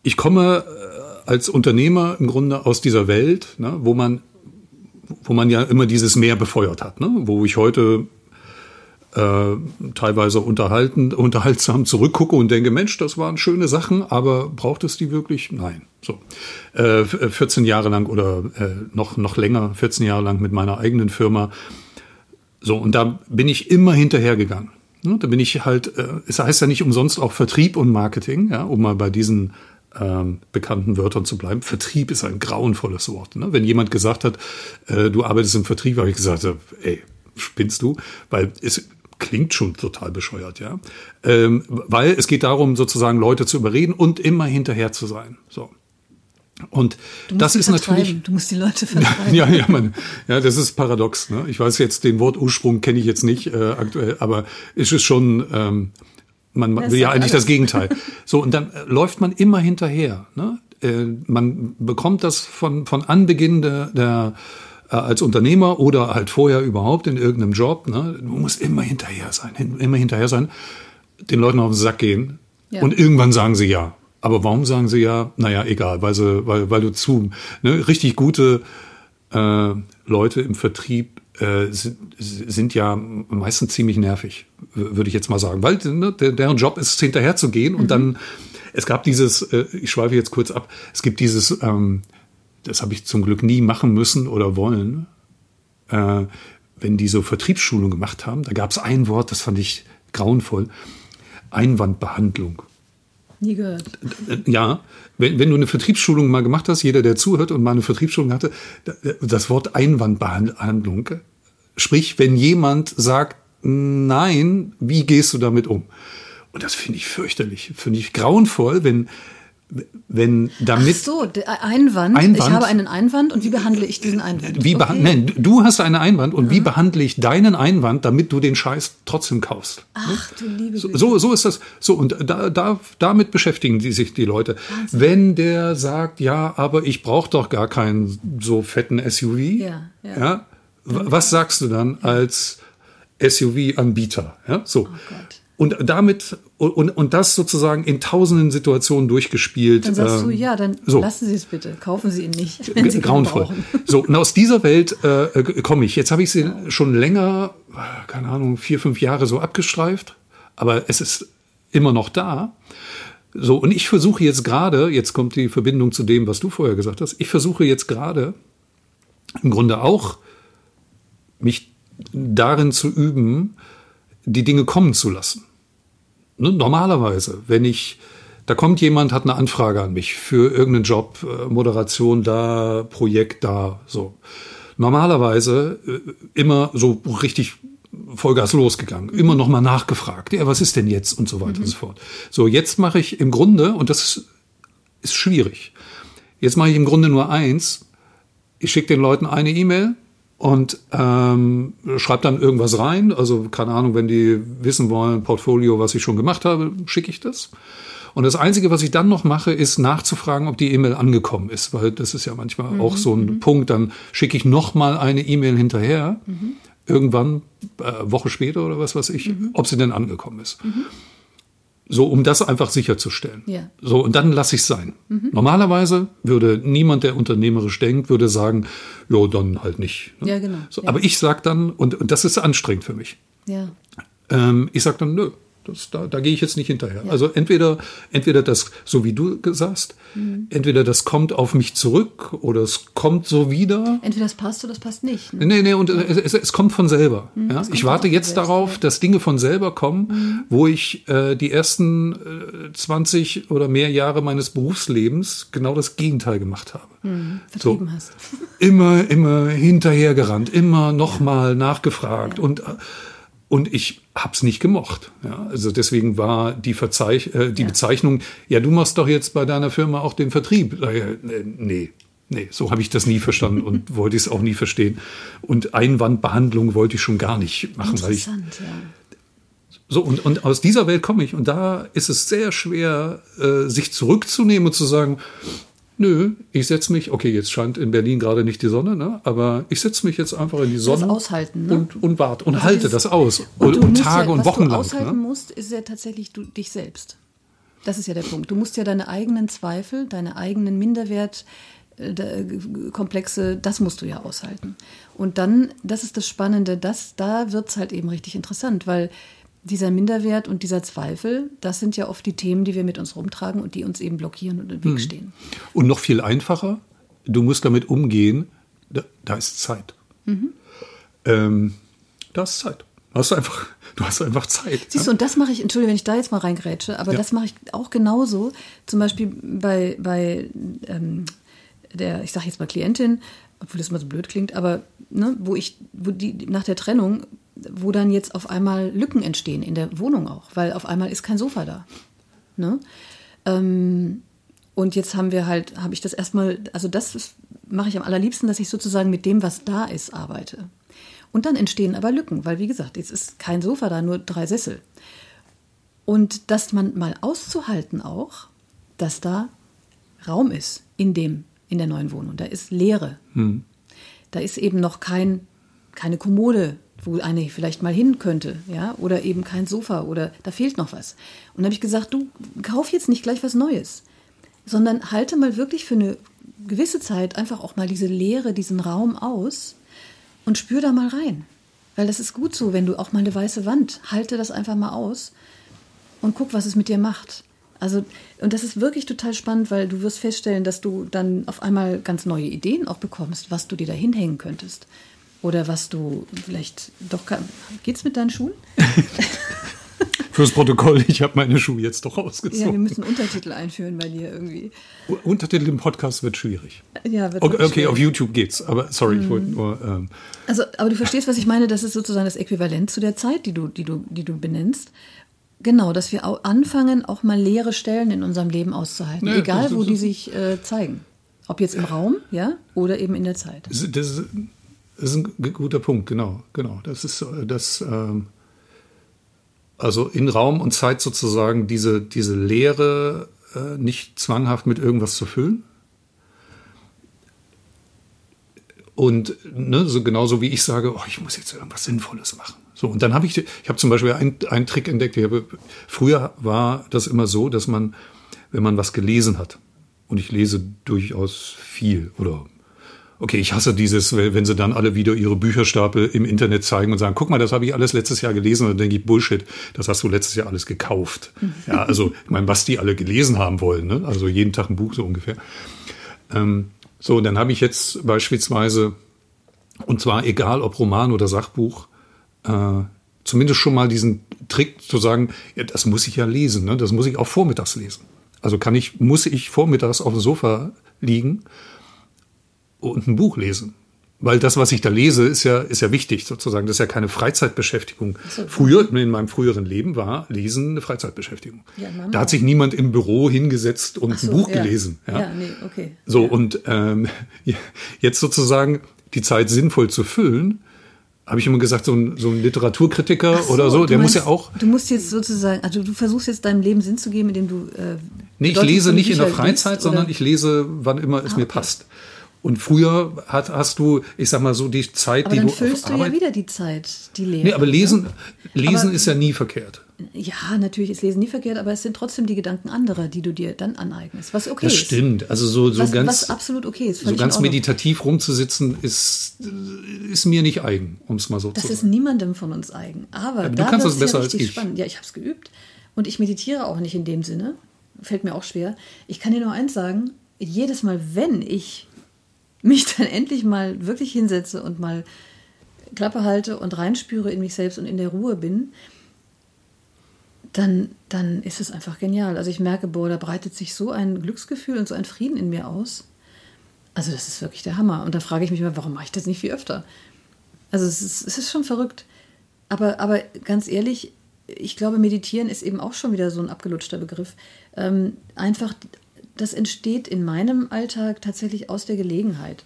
[SPEAKER 2] ich komme äh, als Unternehmer im Grunde aus dieser Welt, ne, wo man wo man ja immer dieses Meer befeuert hat, ne? wo ich heute äh, teilweise unterhalten, unterhaltsam zurückgucke und denke, Mensch, das waren schöne Sachen, aber braucht es die wirklich? Nein. So, äh, 14 Jahre lang oder äh, noch noch länger, 14 Jahre lang mit meiner eigenen Firma so, und da bin ich immer hinterhergegangen. Ne, da bin ich halt, äh, es heißt ja nicht umsonst auch Vertrieb und Marketing, ja, um mal bei diesen ähm, bekannten Wörtern zu bleiben. Vertrieb ist ein grauenvolles Wort. Ne? Wenn jemand gesagt hat, äh, du arbeitest im Vertrieb, habe ich gesagt, ey, spinnst du? Weil es klingt schon total bescheuert, ja. Ähm, weil es geht darum, sozusagen Leute zu überreden und immer hinterher zu sein. So. Und das ist natürlich.
[SPEAKER 1] Du musst die Leute vertreiben. (laughs)
[SPEAKER 2] ja, ja, man, ja, das ist paradox. Ne? Ich weiß jetzt, den Wortursprung kenne ich jetzt nicht äh, aktuell, aber es ist schon, ähm, man das will ja eigentlich alles. das Gegenteil. (laughs) So, und dann äh, läuft man immer hinterher. Ne? Äh, man bekommt das von, von Anbeginn der, der äh, als Unternehmer oder halt vorher überhaupt in irgendeinem Job. Ne? Du musst immer hinterher sein, immer hinterher sein, den Leuten auf den Sack gehen. Ja. Und irgendwann sagen sie ja. Aber warum sagen sie ja, naja, egal, weil, sie, weil, weil du zu, ne, richtig gute äh, Leute im Vertrieb äh, sind, sind ja meistens ziemlich nervig, würde ich jetzt mal sagen. Weil ne, deren Job ist, hinterher zu gehen und mhm. dann, es gab dieses, äh, ich schweife jetzt kurz ab, es gibt dieses, ähm, das habe ich zum Glück nie machen müssen oder wollen, äh, wenn die so Vertriebsschulung gemacht haben, da gab es ein Wort, das fand ich grauenvoll, Einwandbehandlung.
[SPEAKER 1] Nie gehört.
[SPEAKER 2] Ja, wenn, wenn du eine Vertriebsschulung mal gemacht hast, jeder, der zuhört und mal eine Vertriebsschulung hatte, das Wort Einwandbehandlung, sprich, wenn jemand sagt, nein, wie gehst du damit um? Und das finde ich fürchterlich, finde ich grauenvoll, wenn wenn damit. Ach
[SPEAKER 1] so, Einwand. Einwand. Ich habe einen Einwand und wie behandle ich diesen Einwand?
[SPEAKER 2] Wie okay. Nein, du hast einen Einwand und mhm. wie behandle ich deinen Einwand, damit du den Scheiß trotzdem kaufst?
[SPEAKER 1] Ach du liebe
[SPEAKER 2] so, so, so ist das. So, und da, da, damit beschäftigen die sich die Leute. Wahnsinn. Wenn der sagt, ja, aber ich brauche doch gar keinen so fetten SUV. Ja, ja. ja was sagst du dann als SUV-Anbieter? Ja, so. Oh Gott. Und damit und, und das sozusagen in tausenden Situationen durchgespielt.
[SPEAKER 1] Dann sagst du, ähm, ja, dann so. lassen Sie es bitte, kaufen Sie ihn nicht, wenn Sie
[SPEAKER 2] Grauenvoll. So, und aus dieser Welt äh, komme ich. Jetzt habe ich sie ja. schon länger, keine Ahnung, vier, fünf Jahre so abgestreift, aber es ist immer noch da. So, und ich versuche jetzt gerade, jetzt kommt die Verbindung zu dem, was du vorher gesagt hast, ich versuche jetzt gerade im Grunde auch mich darin zu üben, die Dinge kommen zu lassen. Ne, normalerweise, wenn ich Da kommt jemand, hat eine Anfrage an mich für irgendeinen Job, äh, Moderation da, Projekt da, so. Normalerweise äh, immer so richtig Vollgas losgegangen, mhm. immer noch mal nachgefragt, ja, was ist denn jetzt und so weiter mhm. und so fort. So, jetzt mache ich im Grunde, und das ist, ist schwierig, jetzt mache ich im Grunde nur eins, ich schicke den Leuten eine E-Mail und ähm, schreibe dann irgendwas rein, also keine Ahnung, wenn die wissen wollen, Portfolio, was ich schon gemacht habe, schicke ich das. Und das Einzige, was ich dann noch mache, ist nachzufragen, ob die E-Mail angekommen ist, weil das ist ja manchmal mhm. auch so ein mhm. Punkt. Dann schicke ich noch mal eine E-Mail hinterher, mhm. irgendwann äh, Woche später oder was weiß ich, mhm. ob sie denn angekommen ist. So, um das einfach sicherzustellen. Ja. So, und dann lasse ich es sein. Mhm. Normalerweise würde niemand, der unternehmerisch denkt, würde sagen, ja, dann halt nicht.
[SPEAKER 1] Ne? Ja, genau.
[SPEAKER 2] So,
[SPEAKER 1] ja.
[SPEAKER 2] Aber ich sage dann, und, und das ist anstrengend für mich. Ja. Ähm, ich sage dann, nö, das, da, da gehe ich jetzt nicht hinterher. Ja. Also entweder, entweder das, so wie du sagst, mhm. entweder das kommt auf mich zurück oder es kommt so wieder.
[SPEAKER 1] Entweder das passt oder das passt nicht.
[SPEAKER 2] Ne? Nee, nee, und ja. es, es, kommt von selber. Mhm, ja? Ich warte jetzt selbst, darauf, dass Dinge von selber kommen, mhm. wo ich äh, die ersten äh, 20 oder mehr Jahre meines Berufslebens genau das Gegenteil gemacht habe.
[SPEAKER 1] Mhm. Vertrieben so, hast.
[SPEAKER 2] Immer, immer hinterhergerannt, immer nochmal nachgefragt und äh, und ich hab's nicht gemocht. Ja, also deswegen war die, Verzeich äh, die ja. Bezeichnung, ja, du machst doch jetzt bei deiner Firma auch den Vertrieb. Äh, nee, nee, so habe ich das nie verstanden und (laughs) wollte es auch nie verstehen. Und Einwandbehandlung wollte ich schon gar nicht machen.
[SPEAKER 1] Interessant,
[SPEAKER 2] ich, ja. So, und, und aus dieser Welt komme ich. Und da ist es sehr schwer, äh, sich zurückzunehmen und zu sagen, Nö, ich setze mich, okay, jetzt scheint in Berlin gerade nicht die Sonne, ne? aber ich setze mich jetzt einfach in die Sonne
[SPEAKER 1] das aushalten, ne?
[SPEAKER 2] und, und warte und also halte das aus. Und, und Tage ja, und Wochen lang.
[SPEAKER 1] Was du aushalten ne? musst, ist ja tatsächlich du, dich selbst. Das ist ja der Punkt. Du musst ja deine eigenen Zweifel, deine eigenen Minderwertkomplexe, äh, das musst du ja aushalten. Und dann, das ist das Spannende, das, da wird es halt eben richtig interessant, weil dieser Minderwert und dieser Zweifel, das sind ja oft die Themen, die wir mit uns rumtragen und die uns eben blockieren und im Weg hm. stehen.
[SPEAKER 2] Und noch viel einfacher, du musst damit umgehen, da, da ist Zeit. Mhm. Ähm, da ist Zeit. Hast du einfach, (laughs) du hast einfach Zeit.
[SPEAKER 1] Siehst du, ja? und das mache ich, entschuldige, wenn ich da jetzt mal reingrätsche, aber ja. das mache ich auch genauso. Zum Beispiel bei, bei ähm, der, ich sage jetzt mal Klientin, obwohl das immer so blöd klingt, aber ne, wo ich, wo die nach der Trennung wo dann jetzt auf einmal Lücken entstehen in der Wohnung auch, weil auf einmal ist kein Sofa da. Ne? Ähm, und jetzt haben wir halt, habe ich das erstmal, also das mache ich am allerliebsten, dass ich sozusagen mit dem, was da ist, arbeite. Und dann entstehen aber Lücken, weil wie gesagt, jetzt ist kein Sofa da, nur drei Sessel. Und dass man mal auszuhalten auch, dass da Raum ist in dem, in der neuen Wohnung. Da ist Leere. Hm. Da ist eben noch kein, keine Kommode wo eine vielleicht mal hin könnte, ja, oder eben kein Sofa oder da fehlt noch was. Und da habe ich gesagt, du kauf jetzt nicht gleich was Neues, sondern halte mal wirklich für eine gewisse Zeit einfach auch mal diese Leere, diesen Raum aus und spür da mal rein. Weil das ist gut so, wenn du auch mal eine weiße Wand, halte das einfach mal aus und guck, was es mit dir macht. Also, und das ist wirklich total spannend, weil du wirst feststellen, dass du dann auf einmal ganz neue Ideen auch bekommst, was du dir da hinhängen könntest. Oder was du vielleicht doch kann. Geht's mit deinen Schuhen? (laughs)
[SPEAKER 2] Fürs Protokoll, ich habe meine Schuhe jetzt doch ausgezogen.
[SPEAKER 1] Ja, wir müssen Untertitel einführen bei dir irgendwie.
[SPEAKER 2] Untertitel im Podcast wird schwierig.
[SPEAKER 1] Ja, wird
[SPEAKER 2] Okay, okay auf YouTube geht's, aber sorry, ich wollte mhm. nur. Ähm.
[SPEAKER 1] Also, aber du verstehst, was ich meine, das ist sozusagen das Äquivalent zu der Zeit, die du, die du, die du benennst. Genau, dass wir auch anfangen, auch mal leere Stellen in unserem Leben auszuhalten, ja, egal wo die sich äh, zeigen. Ob jetzt im Raum, ja, oder eben in der Zeit.
[SPEAKER 2] Das, das, das ist ein guter Punkt, genau, genau. Das ist äh, das, ähm, also in Raum und Zeit sozusagen diese, diese Leere äh, nicht zwanghaft mit irgendwas zu füllen. Und ne, so genauso wie ich sage, oh, ich muss jetzt irgendwas Sinnvolles machen. So, und dann habe ich, ich habe zum Beispiel einen, einen Trick entdeckt. Habe, früher war das immer so, dass man, wenn man was gelesen hat, und ich lese durchaus viel oder okay, ich hasse dieses, wenn sie dann alle wieder ihre Bücherstapel im Internet zeigen und sagen, guck mal, das habe ich alles letztes Jahr gelesen und dann denke ich, Bullshit, das hast du letztes Jahr alles gekauft. Mhm. Ja, also ich meine, was die alle gelesen haben wollen, ne? also jeden Tag ein Buch so ungefähr. Ähm, so, dann habe ich jetzt beispielsweise, und zwar egal ob Roman oder Sachbuch, äh, zumindest schon mal diesen Trick zu sagen, ja, das muss ich ja lesen, ne? das muss ich auch vormittags lesen. Also kann ich, muss ich vormittags auf dem Sofa liegen und ein Buch lesen. Weil das, was ich da lese, ist ja, ist ja wichtig sozusagen. Das ist ja keine Freizeitbeschäftigung. So, Früher, in meinem früheren Leben war Lesen eine Freizeitbeschäftigung. Ja, da hat sich niemand im Büro hingesetzt und so, ein Buch ja. gelesen. Ja, ja nee, okay. So, und ähm, (laughs) jetzt sozusagen die Zeit sinnvoll zu füllen, habe ich immer gesagt, so ein, so ein Literaturkritiker so, oder so, der meinst, muss ja auch.
[SPEAKER 1] Du musst jetzt sozusagen, also du versuchst jetzt deinem Leben Sinn zu geben, indem du.
[SPEAKER 2] Äh, nee, ich lese nicht in der Freizeit, liest, sondern ich lese, wann immer es ah, mir passt. Und früher hat, hast du, ich sag mal so, die Zeit,
[SPEAKER 1] aber
[SPEAKER 2] die
[SPEAKER 1] dann
[SPEAKER 2] du.
[SPEAKER 1] füllst du ja wieder die Zeit, die Lehre.
[SPEAKER 2] Nee, aber lesen, lesen aber, ist ja nie verkehrt.
[SPEAKER 1] Ja, natürlich ist Lesen nie verkehrt, aber es sind trotzdem die Gedanken anderer, die du dir dann aneignest, was okay
[SPEAKER 2] das
[SPEAKER 1] ist.
[SPEAKER 2] Das stimmt. Also so, so
[SPEAKER 1] was,
[SPEAKER 2] ganz.
[SPEAKER 1] Was absolut okay ist.
[SPEAKER 2] So ganz meditativ rumzusitzen, ist, ist mir nicht eigen, um es mal so
[SPEAKER 1] das
[SPEAKER 2] zu sagen.
[SPEAKER 1] Das ist niemandem von uns eigen. Aber,
[SPEAKER 2] ja, du kannst das besser
[SPEAKER 1] ja
[SPEAKER 2] als ich.
[SPEAKER 1] Spannend. Ja, ich habe es geübt. Und ich meditiere auch nicht in dem Sinne. Fällt mir auch schwer. Ich kann dir nur eins sagen: jedes Mal, wenn ich mich dann endlich mal wirklich hinsetze und mal Klappe halte und reinspüre in mich selbst und in der Ruhe bin, dann, dann ist es einfach genial. Also ich merke, boah, da breitet sich so ein Glücksgefühl und so ein Frieden in mir aus. Also das ist wirklich der Hammer. Und da frage ich mich immer, warum mache ich das nicht viel öfter? Also es ist, es ist schon verrückt. Aber, aber ganz ehrlich, ich glaube, meditieren ist eben auch schon wieder so ein abgelutschter Begriff. Ähm, einfach das entsteht in meinem Alltag tatsächlich aus der Gelegenheit.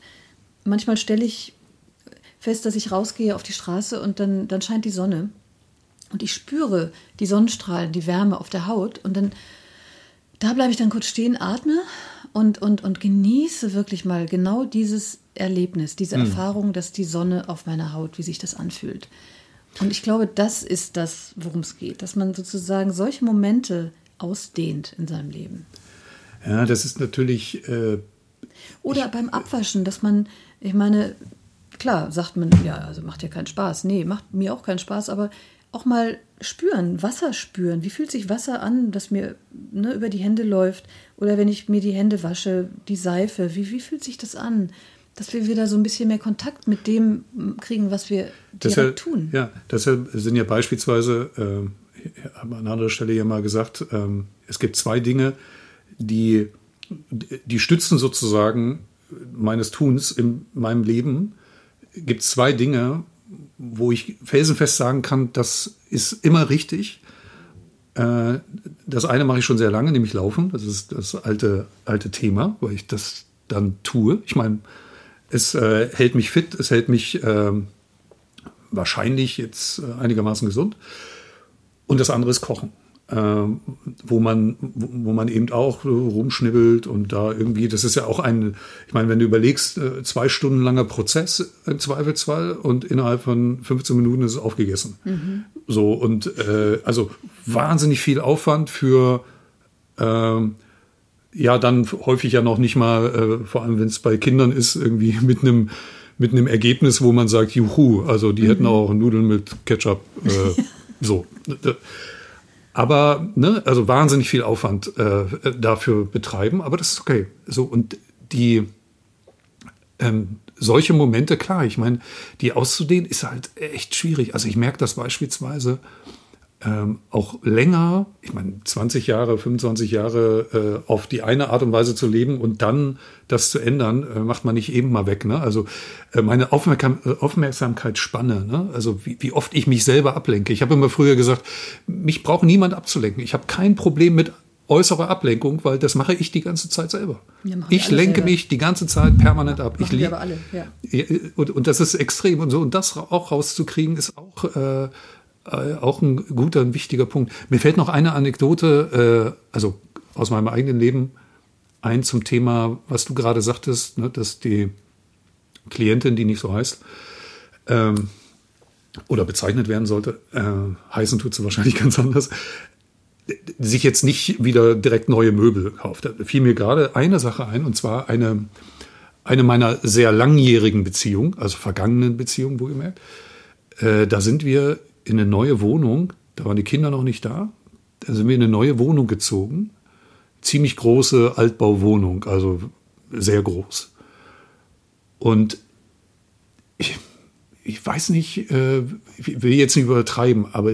[SPEAKER 1] Manchmal stelle ich fest, dass ich rausgehe auf die Straße und dann, dann scheint die Sonne. Und ich spüre die Sonnenstrahlen, die Wärme auf der Haut. Und dann, da bleibe ich dann kurz stehen, atme und, und, und genieße wirklich mal genau dieses Erlebnis, diese mhm. Erfahrung, dass die Sonne auf meiner Haut, wie sich das anfühlt. Und ich glaube, das ist das, worum es geht, dass man sozusagen solche Momente ausdehnt in seinem Leben.
[SPEAKER 2] Ja, das ist natürlich. Äh,
[SPEAKER 1] Oder ich, beim Abwaschen, dass man, ich meine, klar, sagt man, ja, also macht ja keinen Spaß. Nee, macht mir auch keinen Spaß, aber auch mal spüren, Wasser spüren. Wie fühlt sich Wasser an, das mir ne, über die Hände läuft? Oder wenn ich mir die Hände wasche, die Seife, wie, wie fühlt sich das an? Dass wir wieder so ein bisschen mehr Kontakt mit dem kriegen, was wir
[SPEAKER 2] deshalb,
[SPEAKER 1] tun.
[SPEAKER 2] Ja, deshalb sind ja beispielsweise, äh, ich habe an anderer Stelle ja mal gesagt, ähm, es gibt zwei Dinge, die, die Stützen sozusagen meines Tuns in meinem Leben gibt es zwei Dinge, wo ich felsenfest sagen kann, das ist immer richtig. Äh, das eine mache ich schon sehr lange, nämlich Laufen. Das ist das alte, alte Thema, weil ich das dann tue. Ich meine, es äh, hält mich fit, es hält mich äh, wahrscheinlich jetzt äh, einigermaßen gesund. Und das andere ist Kochen wo man, wo man eben auch rumschnibbelt und da irgendwie, das ist ja auch ein, ich meine, wenn du überlegst, äh, zwei Stunden langer Prozess im Zweifelsfall und innerhalb von 15 Minuten ist es aufgegessen. Mhm. So und äh, also wahnsinnig viel Aufwand für äh, ja dann häufig ja noch nicht mal, äh, vor allem wenn es bei Kindern ist, irgendwie (laughs) mit einem mit einem Ergebnis, wo man sagt, juhu, also die mhm. hätten auch Nudeln mit Ketchup. Äh, (laughs) so. Aber, ne, also wahnsinnig viel Aufwand äh, dafür betreiben, aber das ist okay. So, und die, ähm, solche Momente, klar, ich meine, die auszudehnen ist halt echt schwierig. Also ich merke das beispielsweise ähm, auch länger, ich meine, 20 Jahre, 25 Jahre äh, auf die eine Art und Weise zu leben und dann das zu ändern, äh, macht man nicht eben mal weg. Ne? Also äh, meine Aufmerksam Aufmerksamkeitsspanne, ne? also wie, wie oft ich mich selber ablenke. Ich habe immer früher gesagt, mich braucht niemand abzulenken. Ich habe kein Problem mit äußerer Ablenkung, weil das mache ich die ganze Zeit selber. Ja, ich lenke selber. mich die ganze Zeit permanent ab.
[SPEAKER 1] Machen
[SPEAKER 2] ich
[SPEAKER 1] wir aber alle, ja.
[SPEAKER 2] Und, und das ist extrem und so. Und das auch rauszukriegen, ist auch äh, äh, auch ein guter, ein wichtiger Punkt. Mir fällt noch eine Anekdote, äh, also aus meinem eigenen Leben ein zum Thema, was du gerade sagtest, ne, dass die Klientin, die nicht so heißt, ähm, oder bezeichnet werden sollte, äh, heißen tut sie wahrscheinlich (laughs) ganz anders, sich jetzt nicht wieder direkt neue Möbel kauft. Da fiel mir gerade eine Sache ein, und zwar eine, eine meiner sehr langjährigen Beziehungen, also vergangenen Beziehungen, wohlgemerkt. Äh, da sind wir in eine neue Wohnung. Da waren die Kinder noch nicht da. Da sind wir in eine neue Wohnung gezogen. Ziemlich große Altbauwohnung, also sehr groß. Und ich, ich weiß nicht, äh, ich will jetzt nicht übertreiben, aber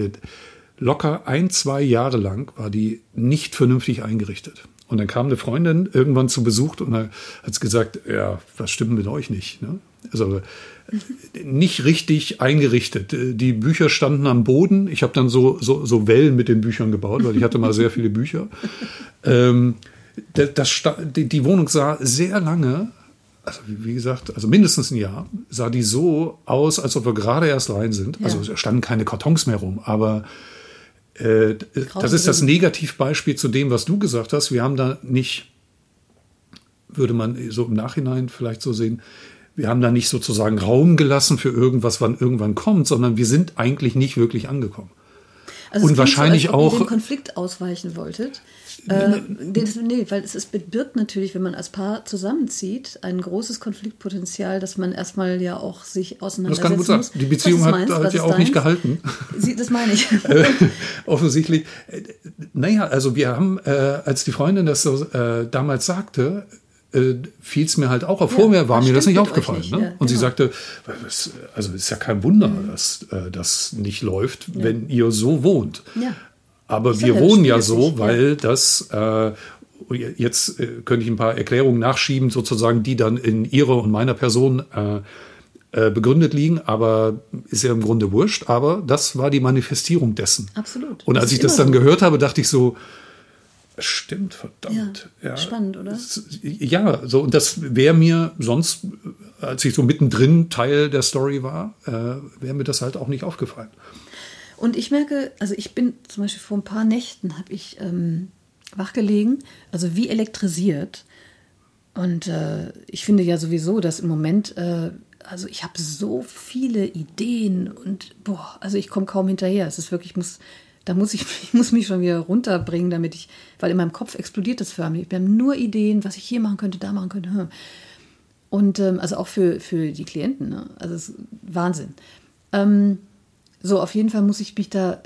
[SPEAKER 2] locker ein, zwei Jahre lang war die nicht vernünftig eingerichtet. Und dann kam eine Freundin irgendwann zu Besuch und hat gesagt, ja, was stimmt mit euch nicht? Ne? Also nicht richtig eingerichtet. Die Bücher standen am Boden. Ich habe dann so, so, so Wellen mit den Büchern gebaut, weil ich hatte mal sehr viele Bücher. Ähm, das, das, die, Wohnung sah sehr lange, also wie gesagt, also mindestens ein Jahr, sah die so aus, als ob wir gerade erst rein sind. Ja. Also es standen keine Kartons mehr rum, aber äh, das ist das Negativbeispiel zu dem, was du gesagt hast. Wir haben da nicht, würde man so im Nachhinein vielleicht so sehen, wir haben da nicht sozusagen Raum gelassen für irgendwas, wann irgendwann kommt, sondern wir sind eigentlich nicht wirklich angekommen.
[SPEAKER 1] Also und wahrscheinlich so, als auch ihr den Konflikt ausweichen wolltet. Äh, nee, weil es, es birgt natürlich, wenn man als Paar zusammenzieht, ein großes Konfliktpotenzial, dass man erstmal ja auch sich auseinandersetzt. Das kann gut sein.
[SPEAKER 2] Die Beziehung hat, meins, hat ja auch deins? nicht gehalten.
[SPEAKER 1] Sie, das meine ich. (laughs)
[SPEAKER 2] Äh, offensichtlich. Äh, naja, also wir haben, äh, als die Freundin das so äh, damals sagte, äh, fiel es mir halt auch auf. Ja, Vor mir war mir das nicht aufgefallen. Nicht, ne? ja, und genau. sie sagte, also es ist ja kein Wunder, mhm. dass äh, das nicht läuft, ja. wenn ihr so wohnt. Aber wir wohnen ja so, weil das äh, jetzt äh, könnte ich ein paar Erklärungen nachschieben, sozusagen, die dann in ihrer und meiner Person äh, äh, begründet liegen, aber ist ja im Grunde wurscht. Aber das war die Manifestierung dessen.
[SPEAKER 1] Absolut.
[SPEAKER 2] Und als ich das dann gehört habe, dachte ich so, Stimmt, verdammt.
[SPEAKER 1] Ja, ja, Spannend, oder?
[SPEAKER 2] Ja, so, und das wäre mir sonst, als ich so mittendrin Teil der Story war, äh, wäre mir das halt auch nicht aufgefallen.
[SPEAKER 1] Und ich merke, also ich bin zum Beispiel vor ein paar Nächten habe ich ähm, wachgelegen, also wie elektrisiert. Und äh, ich finde ja sowieso, dass im Moment, äh, also ich habe so viele Ideen und boah, also ich komme kaum hinterher. Es ist wirklich, ich muss da muss ich, (laughs) ich muss mich schon wieder runterbringen, damit ich, weil in meinem Kopf explodiert das förmlich. Wir haben nur Ideen, was ich hier machen könnte, da machen könnte. Hm. Und ähm, also auch für, für die Klienten, ne? also es ist Wahnsinn. Ähm, so, auf jeden Fall muss ich mich da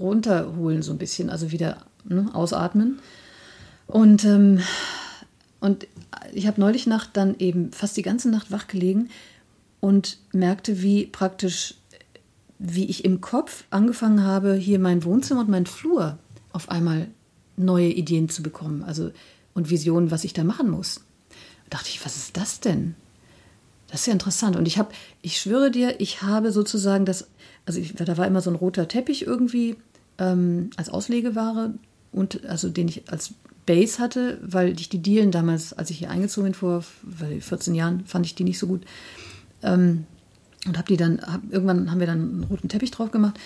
[SPEAKER 1] runterholen, so ein bisschen, also wieder ne, ausatmen. Und, ähm, und ich habe neulich Nacht dann eben fast die ganze Nacht wach gelegen und merkte, wie praktisch wie ich im Kopf angefangen habe, hier mein Wohnzimmer und mein Flur auf einmal neue Ideen zu bekommen, also und Visionen, was ich da machen muss. Da dachte ich, was ist das denn? Das ist ja interessant. Und ich habe, ich schwöre dir, ich habe sozusagen das, also ich, da war immer so ein roter Teppich irgendwie ähm, als Auslegeware und also den ich als Base hatte, weil ich die Dielen damals, als ich hier eingezogen bin vor 14 Jahren, fand ich die nicht so gut. Ähm, und habe die dann, hab, irgendwann haben wir dann einen roten Teppich drauf gemacht.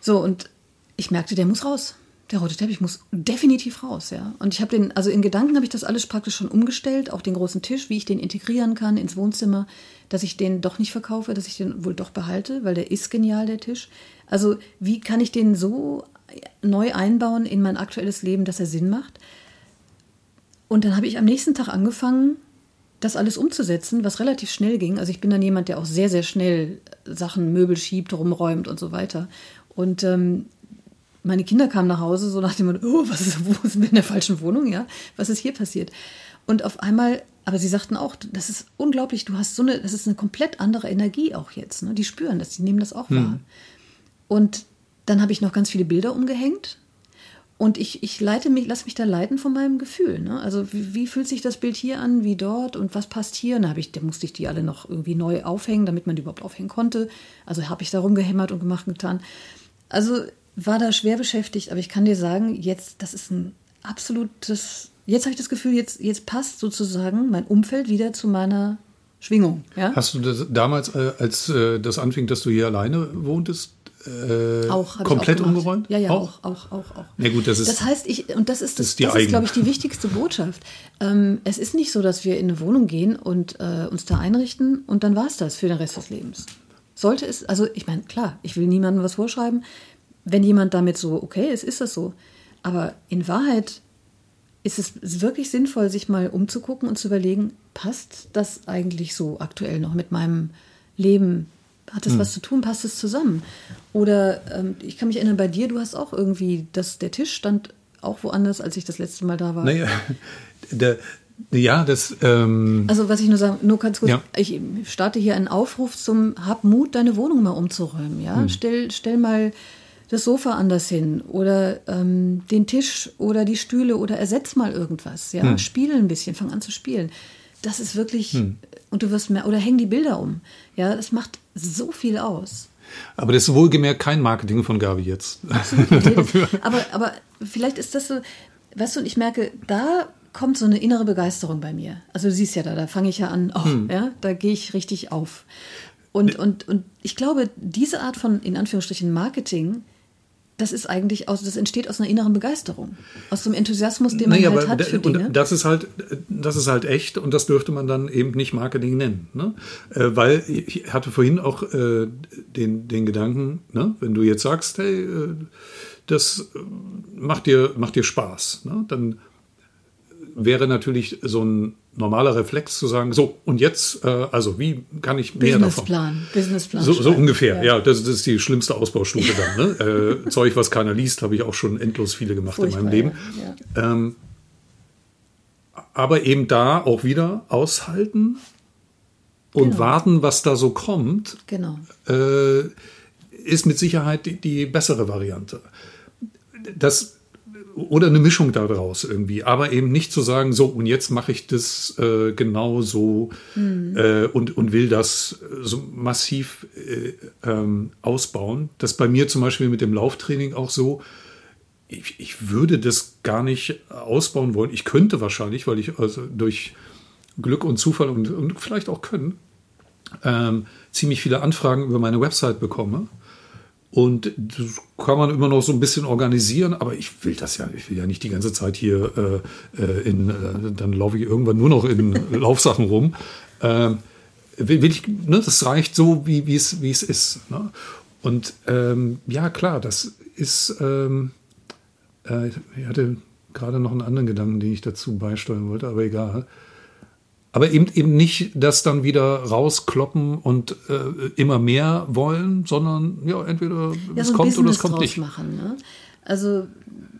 [SPEAKER 1] So, und ich merkte, der muss raus. Der rote Teppich muss definitiv raus, ja. Und ich habe den, also in Gedanken habe ich das alles praktisch schon umgestellt, auch den großen Tisch, wie ich den integrieren kann ins Wohnzimmer, dass ich den doch nicht verkaufe, dass ich den wohl doch behalte, weil der ist genial, der Tisch. Also, wie kann ich den so neu einbauen in mein aktuelles Leben, dass er Sinn macht? Und dann habe ich am nächsten Tag angefangen, das alles umzusetzen, was relativ schnell ging. Also ich bin dann jemand, der auch sehr, sehr schnell Sachen, Möbel schiebt, rumräumt und so weiter. Und ähm, meine Kinder kamen nach Hause so nach dem Motto, oh, was ist, wo sind wir in der falschen Wohnung, ja? Was ist hier passiert? Und auf einmal, aber sie sagten auch, das ist unglaublich, du hast so eine, das ist eine komplett andere Energie auch jetzt. Ne? Die spüren das, die nehmen das auch hm. wahr. Und dann habe ich noch ganz viele Bilder umgehängt und ich, ich leite mich, lasse mich da leiten von meinem Gefühl. Ne? Also wie, wie, fühlt sich das Bild hier an, wie dort und was passt hier? Da, ich, da musste ich die alle noch irgendwie neu aufhängen, damit man die überhaupt aufhängen konnte. Also habe ich da rumgehämmert und gemacht und getan. Also war da schwer beschäftigt, aber ich kann dir sagen, jetzt, das ist ein absolutes, jetzt habe ich das Gefühl, jetzt, jetzt passt sozusagen mein Umfeld wieder zu meiner Schwingung. Ja?
[SPEAKER 2] Hast du das damals, äh, als äh, das anfing, dass du hier alleine wohntest, äh, auch, komplett auch umgeräumt?
[SPEAKER 1] Ja, ja, auch, auch, auch, auch.
[SPEAKER 2] Ja, gut, das, ist,
[SPEAKER 1] das heißt, ich, und das ist, das, das, das ist, glaube ich, die wichtigste Botschaft. Ähm, es ist nicht so, dass wir in eine Wohnung gehen und äh, uns da einrichten und dann war es das für den Rest des Lebens. Sollte es, also ich meine, klar, ich will niemandem was vorschreiben. Wenn jemand damit so, okay ist, ist das so. Aber in Wahrheit ist es wirklich sinnvoll, sich mal umzugucken und zu überlegen, passt das eigentlich so aktuell noch mit meinem Leben, hat das hm. was zu tun? Passt es zusammen? Oder ähm, ich kann mich erinnern, bei dir, du hast auch irgendwie, dass der Tisch stand auch woanders, als ich das letzte Mal da war.
[SPEAKER 2] Naja, (laughs) der, ja, das. Ähm,
[SPEAKER 1] also, was ich nur sagen, nur ganz kurz, ja. ich starte hier einen Aufruf zum Hab Mut, deine Wohnung mal umzuräumen. Ja, hm. stell, stell mal das Sofa anders hin oder ähm, den Tisch oder die Stühle oder ersetz mal irgendwas. Ja, hm. spiele ein bisschen, fang an zu spielen. Das ist wirklich, hm. und du wirst mehr, oder häng die Bilder um. Ja, das macht so viel aus.
[SPEAKER 2] Aber das ist wohlgemerkt kein Marketing von Gabi jetzt. (laughs)
[SPEAKER 1] aber, aber vielleicht ist das so, weißt du, und ich merke, da kommt so eine innere Begeisterung bei mir. Also du siehst ja da, da fange ich ja an, oh, hm. ja, da gehe ich richtig auf. Und, und, und ich glaube, diese Art von, in Anführungsstrichen, Marketing, das ist eigentlich aus, das entsteht aus einer inneren Begeisterung, aus dem Enthusiasmus, den man naja, halt hat für Dinge.
[SPEAKER 2] das ist halt, das ist halt echt und das dürfte man dann eben nicht Marketing nennen, ne? Äh, weil ich hatte vorhin auch äh, den, den Gedanken, ne? wenn du jetzt sagst, hey, äh, das macht dir, macht dir Spaß, ne? dann wäre natürlich so ein normaler Reflex zu sagen, so und jetzt, äh, also wie kann ich mehr
[SPEAKER 1] Businessplan, davon? Businessplan.
[SPEAKER 2] So, so ungefähr, ja. ja das, das, ist die schlimmste Ausbaustufe dann. Ne? Äh, (laughs) Zeug, was keiner liest, habe ich auch schon endlos viele gemacht Furchtbar, in meinem Leben. Ja. Ähm, aber eben da auch wieder aushalten und genau. warten, was da so kommt,
[SPEAKER 1] genau.
[SPEAKER 2] äh, ist mit Sicherheit die, die bessere Variante. Das oder eine Mischung daraus irgendwie, aber eben nicht zu sagen, so und jetzt mache ich das äh, genau so mhm. äh, und, und will das so massiv äh, ähm, ausbauen. Das bei mir zum Beispiel mit dem Lauftraining auch so, ich, ich würde das gar nicht ausbauen wollen. Ich könnte wahrscheinlich, weil ich also durch Glück und Zufall und, und vielleicht auch Können ähm, ziemlich viele Anfragen über meine Website bekomme. Und das kann man immer noch so ein bisschen organisieren, aber ich will das ja, ich will ja nicht die ganze Zeit hier äh, äh in, äh, dann laufe ich irgendwann nur noch in (laughs) Laufsachen rum. Äh, will, will, ich, ne, das reicht so, wie, wie, es, wie es ist. Ne? Und ähm, ja, klar, das ist, ähm, äh, ich hatte gerade noch einen anderen Gedanken, den ich dazu beisteuern wollte, aber egal. Aber eben, eben nicht das dann wieder rauskloppen und äh, immer mehr wollen, sondern ja, entweder ja, es so kommt oder es kommt nicht.
[SPEAKER 1] Machen, ne? Also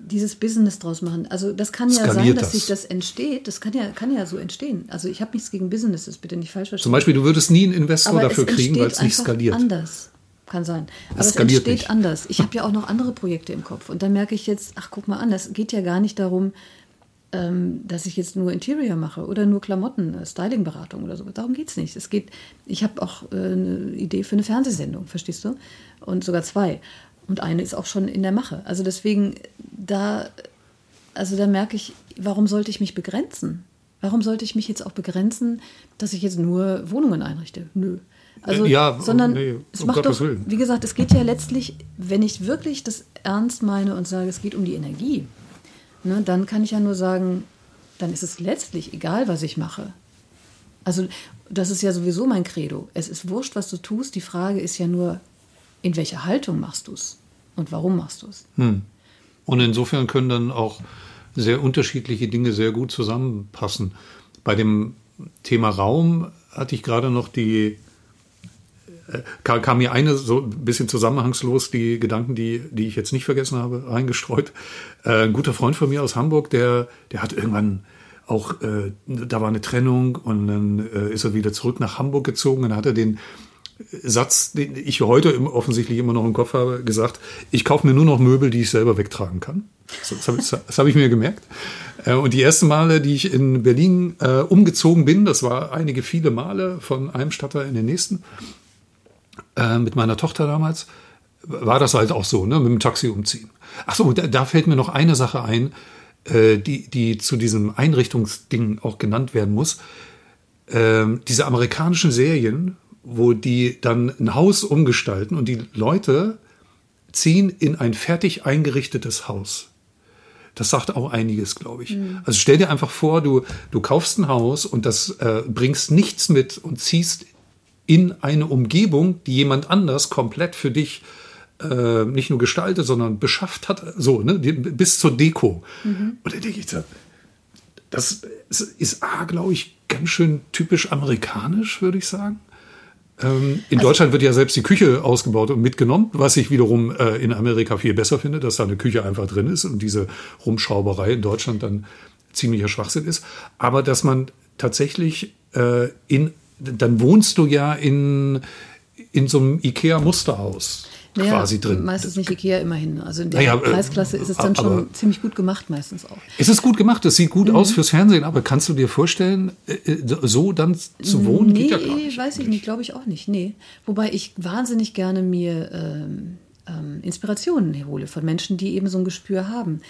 [SPEAKER 1] dieses Business draus machen. Also das kann ja Skaliert sein, dass das. sich das entsteht. Das kann ja, kann ja so entstehen. Also ich habe nichts gegen Businesses, bitte nicht falsch verstehen.
[SPEAKER 2] Zum Beispiel, du würdest nie einen Investor Aber dafür kriegen, weil es nicht skaliert.
[SPEAKER 1] anders. Kann sein. Aber es, es entsteht nicht. anders. Ich habe ja auch noch andere Projekte im Kopf. Und dann merke ich jetzt, ach guck mal an, das geht ja gar nicht darum, dass ich jetzt nur Interior mache oder nur Klamotten, äh, Stylingberatung oder so. Darum geht es nicht. Es geht, ich habe auch äh, eine Idee für eine Fernsehsendung, verstehst du? Und sogar zwei. Und eine ist auch schon in der Mache. Also deswegen, da, also da merke ich, warum sollte ich mich begrenzen? Warum sollte ich mich jetzt auch begrenzen, dass ich jetzt nur Wohnungen einrichte? Nö. Also, ja, sondern nee, es macht doch, wie gesagt, es geht ja letztlich, wenn ich wirklich das ernst meine und sage, es geht um die Energie, ne, dann kann ich ja nur sagen, dann ist es letztlich egal, was ich mache. Also das ist ja sowieso mein Credo. Es ist wurscht, was du tust. Die Frage ist ja nur, in welcher Haltung machst du es und warum machst du es.
[SPEAKER 2] Hm. Und insofern können dann auch sehr unterschiedliche Dinge sehr gut zusammenpassen. Bei dem Thema Raum hatte ich gerade noch die kam, kam, mir eine so ein bisschen zusammenhangslos die Gedanken, die, die ich jetzt nicht vergessen habe, reingestreut. Äh, ein guter Freund von mir aus Hamburg, der, der hat irgendwann auch, äh, da war eine Trennung und dann äh, ist er wieder zurück nach Hamburg gezogen und dann hat er den Satz, den ich heute offensichtlich immer noch im Kopf habe, gesagt, ich kaufe mir nur noch Möbel, die ich selber wegtragen kann. Das, habe hab ich mir gemerkt. Äh, und die ersten Male, die ich in Berlin äh, umgezogen bin, das war einige viele Male von einem Stadtteil in den nächsten, äh, mit meiner Tochter damals, war das halt auch so, ne, mit dem Taxi umziehen. Ach so, da, da fällt mir noch eine Sache ein, äh, die, die zu diesem Einrichtungsding auch genannt werden muss. Ähm, diese amerikanischen Serien, wo die dann ein Haus umgestalten und die Leute ziehen in ein fertig eingerichtetes Haus. Das sagt auch einiges, glaube ich. Mhm. Also stell dir einfach vor, du, du kaufst ein Haus und das äh, bringst nichts mit und ziehst in eine Umgebung, die jemand anders komplett für dich äh, nicht nur gestaltet, sondern beschafft hat, so, ne, bis zur Deko. Mhm. Und da denke ich, das ist A, glaube ich, ganz schön typisch amerikanisch, würde ich sagen. Ähm, in also, Deutschland wird ja selbst die Küche ausgebaut und mitgenommen, was ich wiederum äh, in Amerika viel besser finde, dass da eine Küche einfach drin ist und diese Rumschrauberei in Deutschland dann ziemlicher Schwachsinn ist. Aber dass man tatsächlich äh, in dann wohnst du ja in, in so einem IKEA-Musterhaus.
[SPEAKER 1] Ja,
[SPEAKER 2] quasi drin.
[SPEAKER 1] Meistens nicht Ikea immerhin. Also in der
[SPEAKER 2] Naja, äh,
[SPEAKER 1] Preisklasse ist es dann schon ziemlich gut gemacht, meistens auch.
[SPEAKER 2] Es ist gut gemacht, es sieht gut
[SPEAKER 1] Mhm.
[SPEAKER 2] aus fürs Fernsehen, aber kannst du dir vorstellen, äh, äh, so dann zu wohnen?
[SPEAKER 1] Nee,
[SPEAKER 2] Geht ja gar nicht.
[SPEAKER 1] weiß ich nicht, glaube ich auch nicht. Nee. Wobei ich wahnsinnig gerne mir ähm, ähm, Inspirationen hole von Menschen, die eben so ein Gespür haben.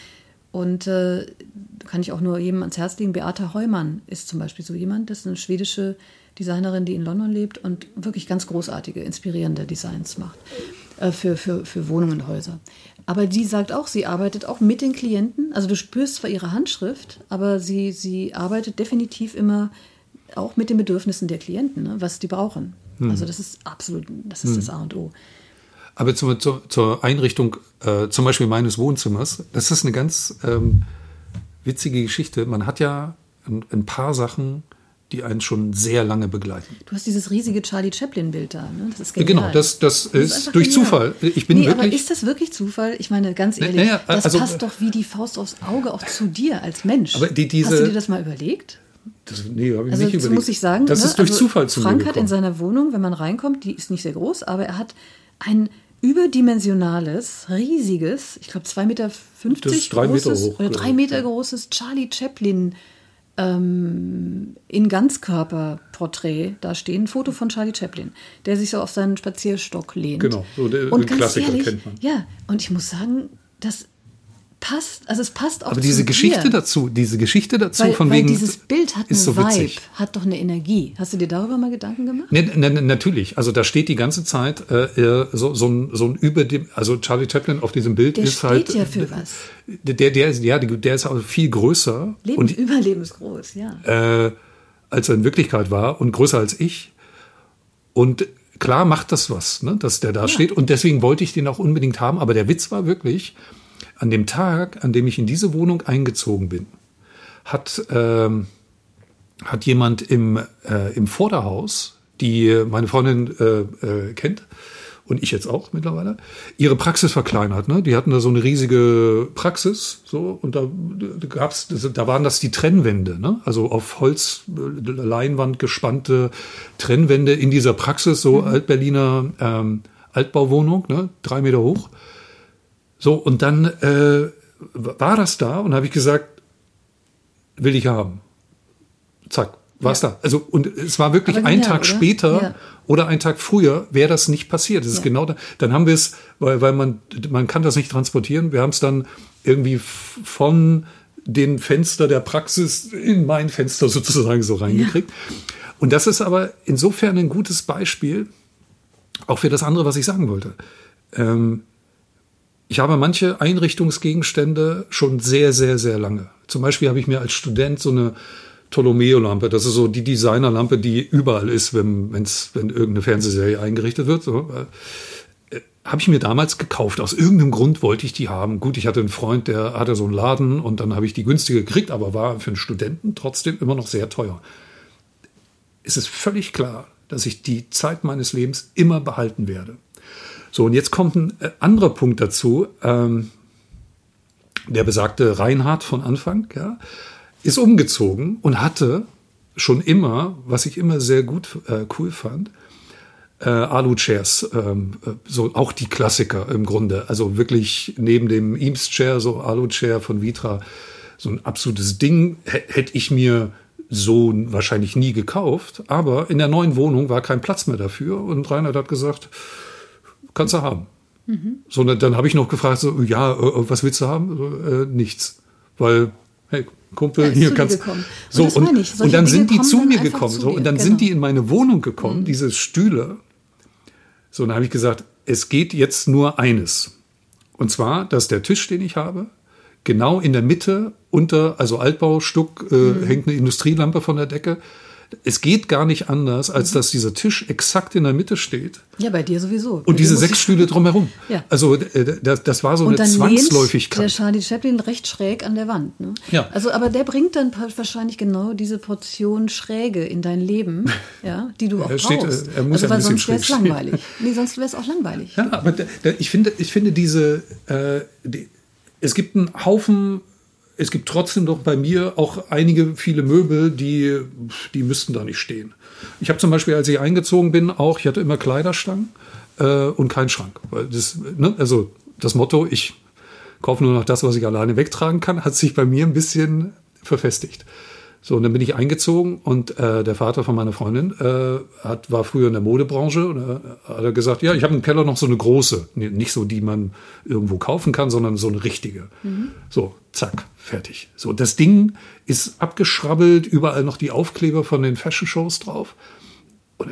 [SPEAKER 1] Und äh, kann ich auch nur jedem ans Herz legen. Beata Heumann ist zum Beispiel so jemand, das ist eine schwedische Designerin, die in London lebt und wirklich ganz großartige, inspirierende Designs macht äh, für, für, für Wohnungen und Häuser. Aber die sagt auch, sie arbeitet auch mit den Klienten. Also du spürst zwar ihre Handschrift, aber sie, sie arbeitet definitiv immer auch mit den Bedürfnissen der Klienten, ne, was die brauchen. Also das ist absolut, das ist das A und O.
[SPEAKER 2] Aber zur, zur, zur Einrichtung äh, zum Beispiel meines Wohnzimmers, das ist eine ganz ähm, witzige Geschichte. Man hat ja ein, ein paar Sachen, die einen schon sehr lange begleiten.
[SPEAKER 1] Du hast dieses riesige Charlie Chaplin-Bild da, ne? Das ist genial.
[SPEAKER 2] Genau, das, das,
[SPEAKER 1] Das
[SPEAKER 2] ist,
[SPEAKER 1] einfach
[SPEAKER 2] durch
[SPEAKER 1] genial.
[SPEAKER 2] Zufall. Ich bin
[SPEAKER 1] nee, aber
[SPEAKER 2] wirklich.
[SPEAKER 1] ist das wirklich Zufall? Ich meine, ganz ehrlich,
[SPEAKER 2] naja,
[SPEAKER 1] das
[SPEAKER 2] also-
[SPEAKER 1] passt doch wie die Faust aufs Auge auch zu dir als Mensch.
[SPEAKER 2] Aber die- diese-
[SPEAKER 1] Hast du dir das mal überlegt?
[SPEAKER 2] das, nee, habe ich
[SPEAKER 1] Also
[SPEAKER 2] nicht
[SPEAKER 1] das
[SPEAKER 2] überlegt.
[SPEAKER 1] muss ich sagen,
[SPEAKER 2] Das
[SPEAKER 1] ne?
[SPEAKER 2] ist durch
[SPEAKER 1] also
[SPEAKER 2] Zufall zu
[SPEAKER 1] Frank hat in seiner Wohnung, wenn man reinkommt, die ist nicht sehr groß, aber er hat ein überdimensionales, riesiges, ich glaube 2,50 Meter
[SPEAKER 2] Das ist
[SPEAKER 1] großes
[SPEAKER 2] hoch,
[SPEAKER 1] oder Meter
[SPEAKER 2] ja.
[SPEAKER 1] großes Charlie Chaplin ähm, in Ganzkörperporträt da stehen. Ein Foto von Charlie Chaplin, der sich so auf seinen Spazierstock lehnt.
[SPEAKER 2] Genau, so der-
[SPEAKER 1] und
[SPEAKER 2] den
[SPEAKER 1] ganz
[SPEAKER 2] Klassiker
[SPEAKER 1] ehrlich,
[SPEAKER 2] kennt man.
[SPEAKER 1] Ja, und ich muss sagen, das passt, also es passt auch
[SPEAKER 2] Aber diese
[SPEAKER 1] dir.
[SPEAKER 2] Geschichte dazu, diese Geschichte dazu
[SPEAKER 1] Weil,
[SPEAKER 2] von
[SPEAKER 1] weil
[SPEAKER 2] wegen.
[SPEAKER 1] dieses Bild hat
[SPEAKER 2] ist so
[SPEAKER 1] Vibe,
[SPEAKER 2] witzig.
[SPEAKER 1] hat doch eine Energie. Hast du dir darüber mal Gedanken gemacht?
[SPEAKER 2] Ne, ne, ne, natürlich, also da steht die ganze Zeit äh, äh, so, so ein, so ein über dem, also Charlie Chaplin auf diesem Bild
[SPEAKER 1] Der
[SPEAKER 2] ist
[SPEAKER 1] steht
[SPEAKER 2] halt.
[SPEAKER 1] ja für was.
[SPEAKER 2] Der, der ist, ja, der ist auch viel größer
[SPEAKER 1] Leben,
[SPEAKER 2] und,
[SPEAKER 1] Überleben ist groß, ja.
[SPEAKER 2] äh, als er in Wirklichkeit war und größer als ich. Und klar macht das was, ne, dass der da steht. Und deswegen wollte ich den auch unbedingt haben. Aber der Witz war wirklich, an dem Tag, an dem ich in diese Wohnung eingezogen bin, hat, ähm, hat jemand im, äh, im Vorderhaus, die meine Freundin äh, äh, kennt, und ich jetzt auch mittlerweile, ihre Praxis verkleinert. Ne? Die hatten da so eine riesige Praxis, so und da gab's, da waren das die Trennwände, ne? also auf Holzleinwand gespannte Trennwände in dieser Praxis, so Altberliner ähm, Altbauwohnung, ne? drei Meter hoch. So und dann äh, war das da und habe ich gesagt, will ich haben. Zack, war's da. Also und es war wirklich
[SPEAKER 1] Aber
[SPEAKER 2] ein Tag
[SPEAKER 1] oder?
[SPEAKER 2] später
[SPEAKER 1] Ja.
[SPEAKER 2] oder ein Tag früher wäre das nicht passiert. Das ist
[SPEAKER 1] Ja.
[SPEAKER 2] genau da. Dann haben wir es, weil, weil man, man kann das nicht transportieren. Wir haben es dann irgendwie von den Fenster der Praxis in mein Fenster sozusagen so reingekriegt. Und das ist aber insofern ein gutes Beispiel, auch für das andere, was ich sagen wollte. Ähm, ich habe manche Einrichtungsgegenstände schon sehr, sehr, sehr lange. Zum Beispiel habe ich mir als Student so eine Ptolomeo-Lampe, das ist so die Designerlampe, die überall ist, wenn, wenn's, wenn irgendeine Fernsehserie eingerichtet wird. So, äh, habe ich mir damals gekauft. Aus irgendeinem Grund wollte ich die haben. Gut, ich hatte einen Freund, der hatte so einen Laden und dann habe ich die günstige gekriegt, aber war für einen Studenten trotzdem immer noch sehr teuer. Es ist völlig klar, dass ich die Zeit meines Lebens immer behalten werde. So, und jetzt kommt ein äh, anderer Punkt dazu. Ähm, der besagte Reinhard von Anfang, ja, ist umgezogen und hatte schon immer, was ich immer sehr gut äh, cool fand, äh, Alu-Chairs, ähm, äh, so auch die Klassiker im Grunde. Also wirklich neben dem Eames-Chair, so Alu-Chair von Vitra, so ein absolutes Ding, hätte ich mir so wahrscheinlich nie gekauft. Aber in der neuen Wohnung war kein Platz mehr dafür und Reinhard hat gesagt, kannst du haben. So, dann, dann habe ich noch gefragt, so, ja, äh, was willst du haben? Äh, nichts. Weil, hey, Kumpel, hier kannst.
[SPEAKER 1] Und
[SPEAKER 2] So, und, und
[SPEAKER 1] Solche
[SPEAKER 2] dann
[SPEAKER 1] Dinge
[SPEAKER 2] sind die zu mir gekommen.
[SPEAKER 1] zu
[SPEAKER 2] So, und dann
[SPEAKER 1] genau.
[SPEAKER 2] sind die in meine Wohnung gekommen, diese Stühle. So, und dann habe ich gesagt, es geht jetzt nur eines. Und zwar, dass der Tisch, den ich habe, genau in der Mitte unter, also Altbaustuck, äh,
[SPEAKER 1] Mhm.
[SPEAKER 2] hängt eine Industrielampe von der Decke. Es geht gar nicht anders, als
[SPEAKER 1] Mhm.
[SPEAKER 2] dass dieser Tisch exakt in der Mitte steht.
[SPEAKER 1] Ja, bei dir sowieso. Bei
[SPEAKER 2] Und diese sechs Stühle drumherum.
[SPEAKER 1] Ja.
[SPEAKER 2] Also äh, das, das war so
[SPEAKER 1] Und
[SPEAKER 2] eine
[SPEAKER 1] dann lehnt der
[SPEAKER 2] Zwangsläufigkeit.
[SPEAKER 1] Charlie Chaplin recht schräg an der Wand. Ne?
[SPEAKER 2] Ja.
[SPEAKER 1] Also, aber der bringt dann wahrscheinlich genau diese Portion Schräge in dein Leben, (laughs) ja, die du auch
[SPEAKER 2] Er steht,
[SPEAKER 1] brauchst.
[SPEAKER 2] äh, er muss
[SPEAKER 1] also,
[SPEAKER 2] ein
[SPEAKER 1] weil
[SPEAKER 2] bisschen
[SPEAKER 1] sonst wäre es langweilig. Nee, sonst wäre es auch langweilig.
[SPEAKER 2] Ja, aber da, da, ich, finde, ich finde diese, äh, die, es gibt einen Haufen, es gibt trotzdem doch bei mir auch einige, viele Möbel, die, die müssten da nicht stehen. Ich habe zum Beispiel, als ich eingezogen bin, auch, ich hatte immer Kleiderstangen, äh, und keinen Schrank. Weil das, ne, also das Motto, ich kaufe nur noch das, was ich alleine wegtragen kann, hat sich bei mir ein bisschen verfestigt. So, und dann bin ich eingezogen und äh, der Vater von meiner Freundin äh, hat, war früher in der Modebranche und äh, hat er gesagt, ja, ich habe im Keller noch so eine große, nicht so, die man irgendwo kaufen kann, sondern so eine richtige. Mhm. So, zack, fertig. So, das Ding ist abgeschrabbelt, überall noch die Aufkleber von den Fashion Shows drauf. Und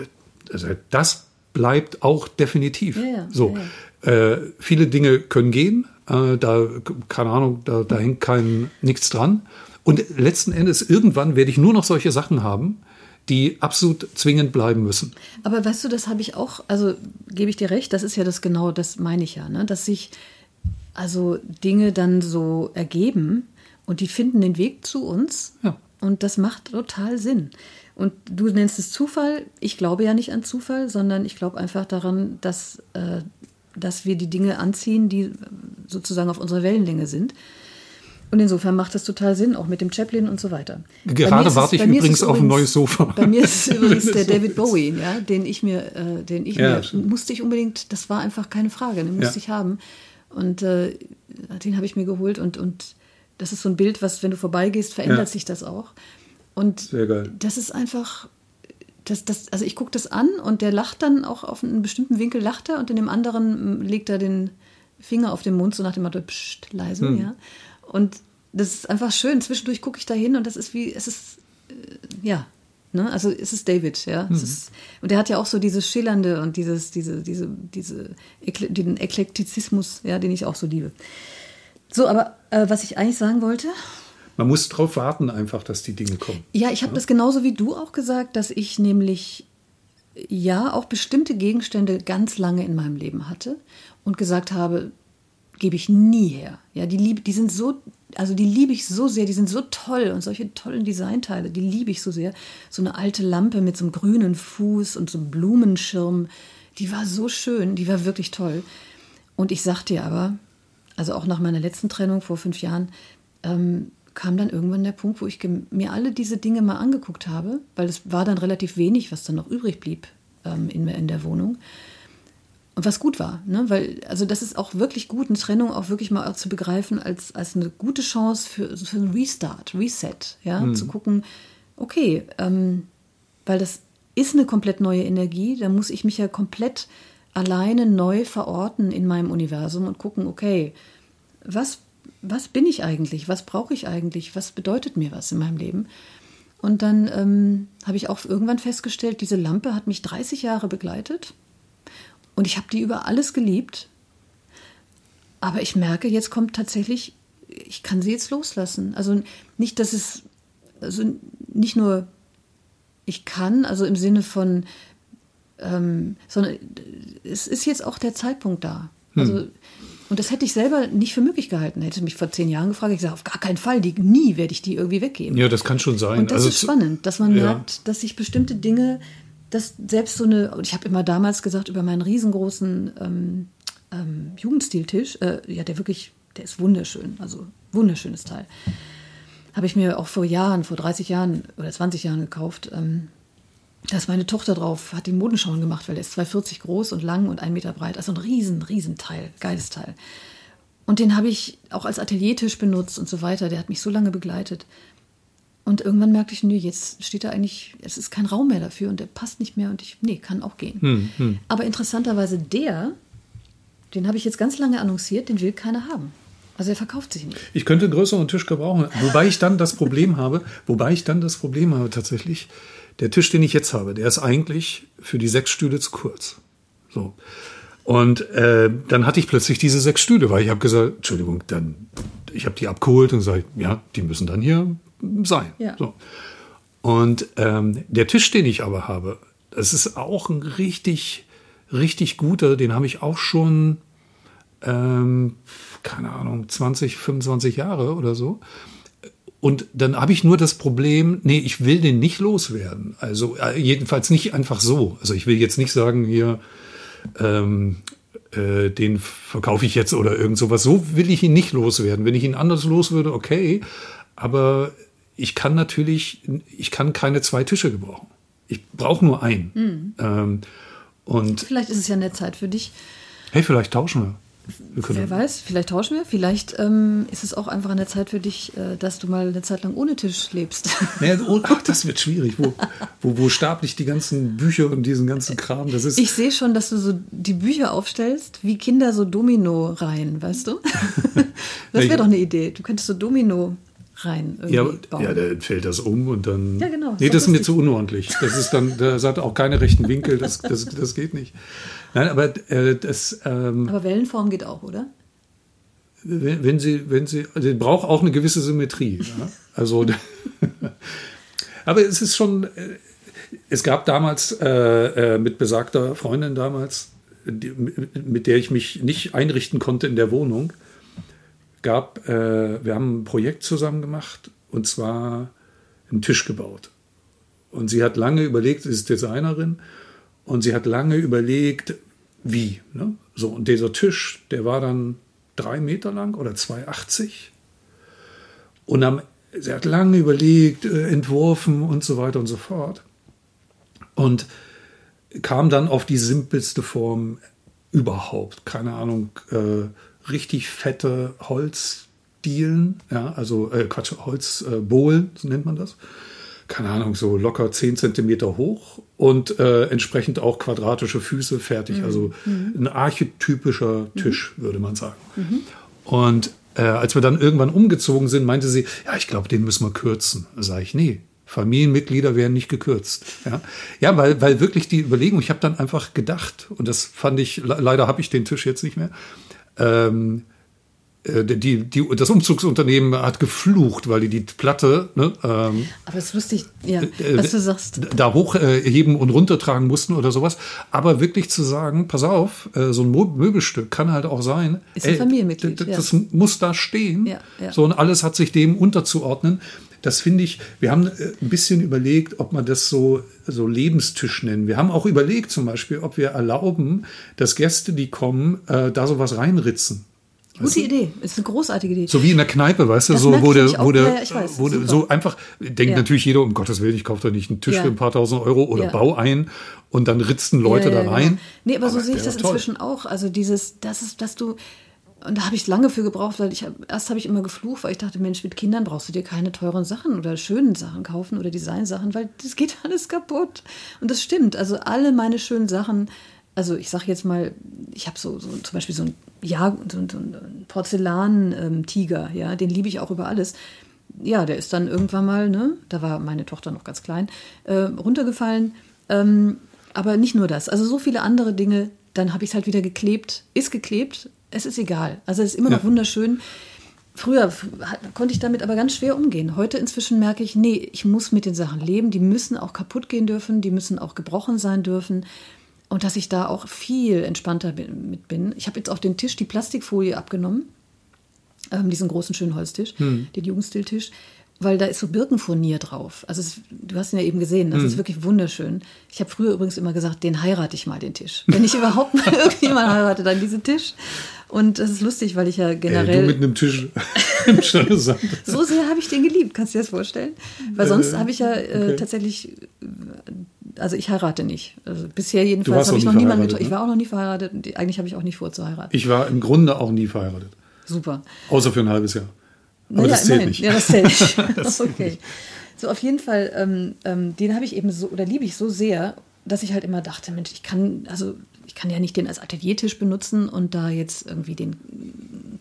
[SPEAKER 2] also das bleibt auch definitiv. Ja, ja, so, ja, äh, viele Dinge können gehen, äh, da keine Ahnung, da, da hängt kein nichts dran. Und letzten Endes, irgendwann werde ich nur noch solche Sachen haben, die absolut zwingend bleiben müssen.
[SPEAKER 1] Aber weißt du, das habe ich auch, also gebe ich dir recht, das ist ja das genau, das meine ich ja, ne? dass sich also Dinge dann so ergeben und die finden den Weg zu uns ja. und das macht total Sinn. Und du nennst es Zufall. Ich glaube ja nicht an Zufall, sondern ich glaube einfach daran, dass, äh, dass wir die Dinge anziehen, die sozusagen auf unserer Wellenlänge sind. Und insofern macht das total Sinn, auch mit dem Chaplin und so weiter.
[SPEAKER 2] Gerade warte ich übrigens auf ein neues Sofa.
[SPEAKER 1] Bei mir ist es (laughs) übrigens der David Bowie, ja, den ich mir, äh, den ich ja, mir, musste ich unbedingt, das war einfach keine Frage, den musste ja. ich haben. Und äh, den habe ich mir geholt und, und das ist so ein Bild, was, wenn du vorbeigehst, verändert ja. sich das auch. Und Sehr geil. das ist einfach, das, das, also ich gucke das an und der lacht dann auch auf einen bestimmten Winkel, lacht er und in dem anderen legt er den Finger auf den Mund, so nach dem Motto, pst, leise, hm. ja. Und das ist einfach schön. Zwischendurch gucke ich da hin und das ist wie, es ist, äh, ja, ne? Also es ist David, ja. Mhm. Ist, und der hat ja auch so dieses Schillernde und dieses, diese, diese, diese, den Eklektizismus, ja, den ich auch so liebe. So, aber äh, was ich eigentlich sagen wollte.
[SPEAKER 2] Man muss darauf warten, einfach, dass die Dinge kommen.
[SPEAKER 1] Ja, ich habe ja? das genauso wie du auch gesagt, dass ich nämlich ja auch bestimmte Gegenstände ganz lange in meinem Leben hatte und gesagt habe, gebe ich nie her. Ja, die liebe, die sind so, also die liebe ich so sehr, die sind so toll und solche tollen Designteile, die liebe ich so sehr. So eine alte Lampe mit so einem grünen Fuß und so einem Blumenschirm, die war so schön, die war wirklich toll. Und ich sagte dir aber, also auch nach meiner letzten Trennung vor fünf Jahren, ähm, kam dann irgendwann der Punkt, wo ich mir alle diese Dinge mal angeguckt habe, weil es war dann relativ wenig, was dann noch übrig blieb ähm, in, in der Wohnung. Und was gut war, ne? weil, also das ist auch wirklich gut, eine Trennung auch wirklich mal zu begreifen als, als eine gute Chance für, für einen Restart, Reset, ja, mhm. zu gucken, okay, ähm, weil das ist eine komplett neue Energie, da muss ich mich ja komplett alleine neu verorten in meinem Universum und gucken, okay, was, was bin ich eigentlich, was brauche ich eigentlich, was bedeutet mir was in meinem Leben? Und dann ähm, habe ich auch irgendwann festgestellt, diese Lampe hat mich 30 Jahre begleitet und ich habe die über alles geliebt. Aber ich merke, jetzt kommt tatsächlich, ich kann sie jetzt loslassen. Also nicht, dass es, also nicht nur ich kann, also im Sinne von, ähm, sondern es ist jetzt auch der Zeitpunkt da. Also, hm. Und das hätte ich selber nicht für möglich gehalten. Hätte mich vor zehn Jahren gefragt, ich sage, auf gar keinen Fall, die, nie werde ich die irgendwie weggeben.
[SPEAKER 2] Ja, das kann schon sein.
[SPEAKER 1] Und das also ist spannend, dass man ja. merkt, dass sich bestimmte Dinge dass selbst so eine, ich habe immer damals gesagt, über meinen riesengroßen ähm, ähm, Jugendstiltisch, äh, ja, der wirklich, der ist wunderschön, also wunderschönes Teil. Habe ich mir auch vor Jahren, vor 30 Jahren oder 20 Jahren gekauft. Ähm, da ist meine Tochter drauf, hat den Modenschauen gemacht, weil der ist 2,40 groß und lang und ein Meter breit. Also ein riesen, riesen Teil, geiles Teil. Und den habe ich auch als Ateliertisch benutzt und so weiter. Der hat mich so lange begleitet. Und irgendwann merkte ich, nee, jetzt steht da eigentlich, es ist kein Raum mehr dafür und der passt nicht mehr und ich, nee, kann auch gehen. Hm, hm. Aber interessanterweise der, den habe ich jetzt ganz lange annonciert, den will keiner haben. Also er verkauft sich nicht.
[SPEAKER 2] Ich könnte einen größeren Tisch gebrauchen, wobei ich dann das Problem habe, wobei ich dann das Problem habe tatsächlich, der Tisch, den ich jetzt habe, der ist eigentlich für die sechs Stühle zu kurz. So. Und äh, dann hatte ich plötzlich diese sechs Stühle, weil ich habe gesagt, Entschuldigung, dann ich habe die abgeholt und gesagt, ja, die müssen dann hier sein. Ja. So. Und ähm, der Tisch, den ich aber habe, das ist auch ein richtig, richtig guter, den habe ich auch schon, ähm, keine Ahnung, 20, 25 Jahre oder so. Und dann habe ich nur das Problem, nee, ich will den nicht loswerden. Also äh, jedenfalls nicht einfach so. Also ich will jetzt nicht sagen, hier, ähm, äh, den verkaufe ich jetzt oder irgend sowas. So will ich ihn nicht loswerden. Wenn ich ihn anders los würde, okay. Aber ich kann natürlich, ich kann keine zwei Tische gebrauchen. Ich brauche nur einen. Mhm. Ähm, Und
[SPEAKER 1] Vielleicht ist es ja eine Zeit für dich.
[SPEAKER 2] hey, vielleicht tauschen wir.
[SPEAKER 1] Wer weiß, vielleicht tauschen wir. Vielleicht ähm, ist es auch einfach eine Zeit für dich, äh, dass du mal eine Zeit lang ohne Tisch lebst. (laughs)
[SPEAKER 2] Nee, oh, ach, das wird schwierig. Wo, wo, wo stapel ich die ganzen Bücher und diesen ganzen Kram? Das ist,
[SPEAKER 1] Ich sehe schon, dass du so die Bücher aufstellst, wie Kinder so Domino rein, weißt du? (laughs) Das wäre doch eine Idee. Du könntest so Domino rein
[SPEAKER 2] ja,
[SPEAKER 1] bauen.
[SPEAKER 2] ja, dann fällt das um und dann.
[SPEAKER 1] Ja, genau,
[SPEAKER 2] Nee,
[SPEAKER 1] doch
[SPEAKER 2] das ist mir zu unordentlich. Das ist dann, das hat auch keine rechten Winkel, das, das, das geht nicht. Nein, aber äh, das, ähm,
[SPEAKER 1] Aber Wellenform geht auch, oder?
[SPEAKER 2] wenn, wenn sie, wenn sie, also sie braucht auch eine gewisse Symmetrie. Ja? Also, (laughs) aber es ist schon, äh, es gab damals äh, äh, mit besagter Freundin damals, die, mit der ich mich nicht einrichten konnte in der Wohnung, gab, äh, wir haben ein Projekt zusammen gemacht und zwar einen Tisch gebaut. Und sie hat lange überlegt, sie ist Designerin, und sie hat lange überlegt, wie. Ne? So, und dieser Tisch, der war dann drei Meter lang oder 2,80. Und am, sie hat lange überlegt, äh, entworfen und so weiter und so fort. Und kam dann auf die simpelste Form überhaupt. Keine Ahnung, äh, richtig fette Holzdielen, ja, also äh, Quatsch, Holzbohlen, Bohlen, so nennt man das. Keine Ahnung, so locker 10 Zentimeter hoch und äh, entsprechend auch quadratische Füße fertig. Also ein archetypischer Tisch, würde man sagen. Und äh, als wir dann irgendwann umgezogen sind, meinte sie, ja, ich glaube, den müssen wir kürzen. Da sage ich, nee, Familienmitglieder werden nicht gekürzt. Ja, ja weil, weil wirklich die Überlegung, ich habe dann einfach gedacht, und das fand ich, le- leider habe ich den Tisch jetzt nicht mehr, ähm, äh, die, die, das Umzugsunternehmen hat geflucht, weil die die Platte ne, ähm,
[SPEAKER 1] Aber es ist lustig, ja,
[SPEAKER 2] äh,
[SPEAKER 1] was du sagst.
[SPEAKER 2] da hochheben und runtertragen mussten oder sowas. Aber wirklich zu sagen, pass auf, äh, so ein Mo- Möbelstück kann halt auch sein.
[SPEAKER 1] Ist ein Familienmitglied, ja.
[SPEAKER 2] Das muss da stehen.
[SPEAKER 1] Ja, ja.
[SPEAKER 2] So und alles hat sich dem unterzuordnen. Das finde ich, wir haben äh, ein bisschen überlegt, ob man das so, so Lebenstisch nennen. Wir haben auch überlegt zum Beispiel, ob wir erlauben, dass Gäste, die kommen, äh, da sowas reinritzen.
[SPEAKER 1] Gute Idee, ist eine großartige Idee.
[SPEAKER 2] So wie in der Kneipe, weißt du,
[SPEAKER 1] Das
[SPEAKER 2] so wo der
[SPEAKER 1] Super.
[SPEAKER 2] so einfach denkt
[SPEAKER 1] Ja.
[SPEAKER 2] natürlich jeder, um Gottes Willen, ich kaufe doch nicht einen Tisch
[SPEAKER 1] Ja.
[SPEAKER 2] für ein paar tausend Euro oder
[SPEAKER 1] Ja.
[SPEAKER 2] bau ein und dann ritzen Leute da rein.
[SPEAKER 1] Genau. Nee, aber, so sehe ich das
[SPEAKER 2] toll.
[SPEAKER 1] inzwischen auch. Also dieses, das ist, dass du, und da habe ich lange für gebraucht, weil ich erst habe ich immer geflucht, weil ich dachte, Mensch, mit Kindern brauchst du dir keine teuren Sachen oder schönen Sachen kaufen oder Designsachen, weil das geht (laughs) alles kaputt. Und das stimmt. Also alle meine schönen Sachen, also ich sage jetzt mal, ich habe so, so zum Beispiel so ein ja, so, ein- so ein Porzellan-Tiger, ja, den liebe ich auch über alles. Ja, der ist dann irgendwann mal, ne, da war meine Tochter noch ganz klein, äh, runtergefallen. Ähm, aber nicht nur das, also so viele andere Dinge. Dann habe ich es halt wieder geklebt, ist geklebt, es ist egal. Also es ist immer noch
[SPEAKER 2] Ja.
[SPEAKER 1] wunderschön. Früher konnte ich damit aber ganz schwer umgehen. Heute inzwischen merke ich, nee, ich muss mit den Sachen leben. Die müssen auch kaputt gehen dürfen, die müssen auch gebrochen sein dürfen. Und dass ich da auch viel entspannter bin, mit bin. Ich habe jetzt auf den Tisch die Plastikfolie abgenommen, ähm, diesen großen schönen Holztisch, den Jugendstiltisch, weil da ist so Birkenfurnier drauf. Also es, du hast ihn ja eben gesehen, das ist wirklich wunderschön. Ich habe früher übrigens immer gesagt, den heirate ich mal, den Tisch. Wenn ich (laughs) überhaupt mal irgendjemand heirate, dann diesen Tisch. Und das ist lustig, weil ich ja generell...
[SPEAKER 2] du mit einem Tisch (laughs) im Standesamt.
[SPEAKER 1] So sehr habe ich den geliebt, kannst du dir das vorstellen? Weil sonst
[SPEAKER 2] Äh,
[SPEAKER 1] habe ich ja äh,
[SPEAKER 2] okay.
[SPEAKER 1] tatsächlich, äh, also ich heirate nicht. Also bisher jedenfalls habe ich noch niemanden getroffen. Ich
[SPEAKER 2] ne?
[SPEAKER 1] war auch noch nie verheiratet und eigentlich habe ich auch nicht vor zu heiraten.
[SPEAKER 2] Ich war im Grunde auch nie verheiratet.
[SPEAKER 1] Super.
[SPEAKER 2] Außer für ein halbes Jahr. Aber
[SPEAKER 1] Naja,
[SPEAKER 2] das zählt
[SPEAKER 1] immerhin.
[SPEAKER 2] nicht.
[SPEAKER 1] Ja, das zählt nicht. (laughs) (laughs) okay. So, auf jeden Fall, ähm, ähm, den habe ich eben so, oder liebe ich so sehr, dass ich halt immer dachte, Mensch, ich kann, also ich kann ja nicht den als Ateliertisch benutzen und da jetzt irgendwie den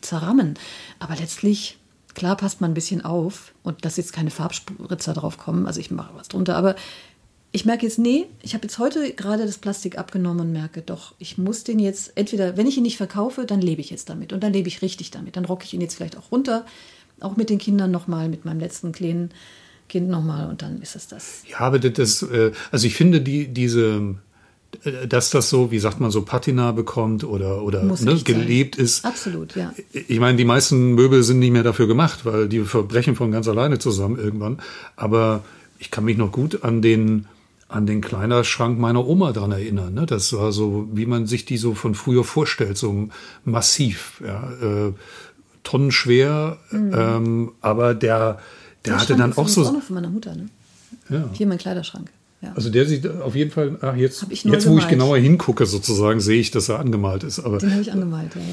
[SPEAKER 1] zerrammen. Aber letztlich, klar passt man ein bisschen auf und dass jetzt keine Farbspritzer drauf kommen. Also ich mache was drunter, aber ich merke jetzt, nee, ich habe jetzt heute gerade das Plastik abgenommen und merke, doch, ich muss den jetzt, entweder, wenn ich ihn nicht verkaufe, dann lebe ich jetzt damit und dann lebe ich richtig damit. Dann rocke ich ihn jetzt vielleicht auch runter, auch mit den Kindern nochmal, mit meinem letzten kleinen Kind nochmal und dann ist es das.
[SPEAKER 2] Ja, aber das, äh, also ich finde die, diese, äh, dass das so, wie sagt man, so Patina bekommt oder, oder ne,
[SPEAKER 1] echt sein.
[SPEAKER 2] gelebt ist.
[SPEAKER 1] Absolut, ja.
[SPEAKER 2] Ich meine, die meisten Möbel sind nicht mehr dafür gemacht, weil die verbrechen von ganz alleine zusammen irgendwann. Aber ich kann mich noch gut an den, an den Kleiderschrank meiner Oma dran erinnern. Ne? Das war so, wie man sich die so von früher vorstellt, so massiv, ja, äh, tonnenschwer. Ähm, aber der, der hatte
[SPEAKER 1] Schrank
[SPEAKER 2] dann
[SPEAKER 1] ist
[SPEAKER 2] auch so.
[SPEAKER 1] auch noch von meiner Mutter, ne?
[SPEAKER 2] ja.
[SPEAKER 1] Hier mein Kleiderschrank. Ja.
[SPEAKER 2] Also der sieht auf jeden Fall, ach, jetzt, jetzt wo ich genauer hingucke, sozusagen, sehe ich, dass er angemalt ist. Aber,
[SPEAKER 1] Den habe ich angemalt, ja. ja.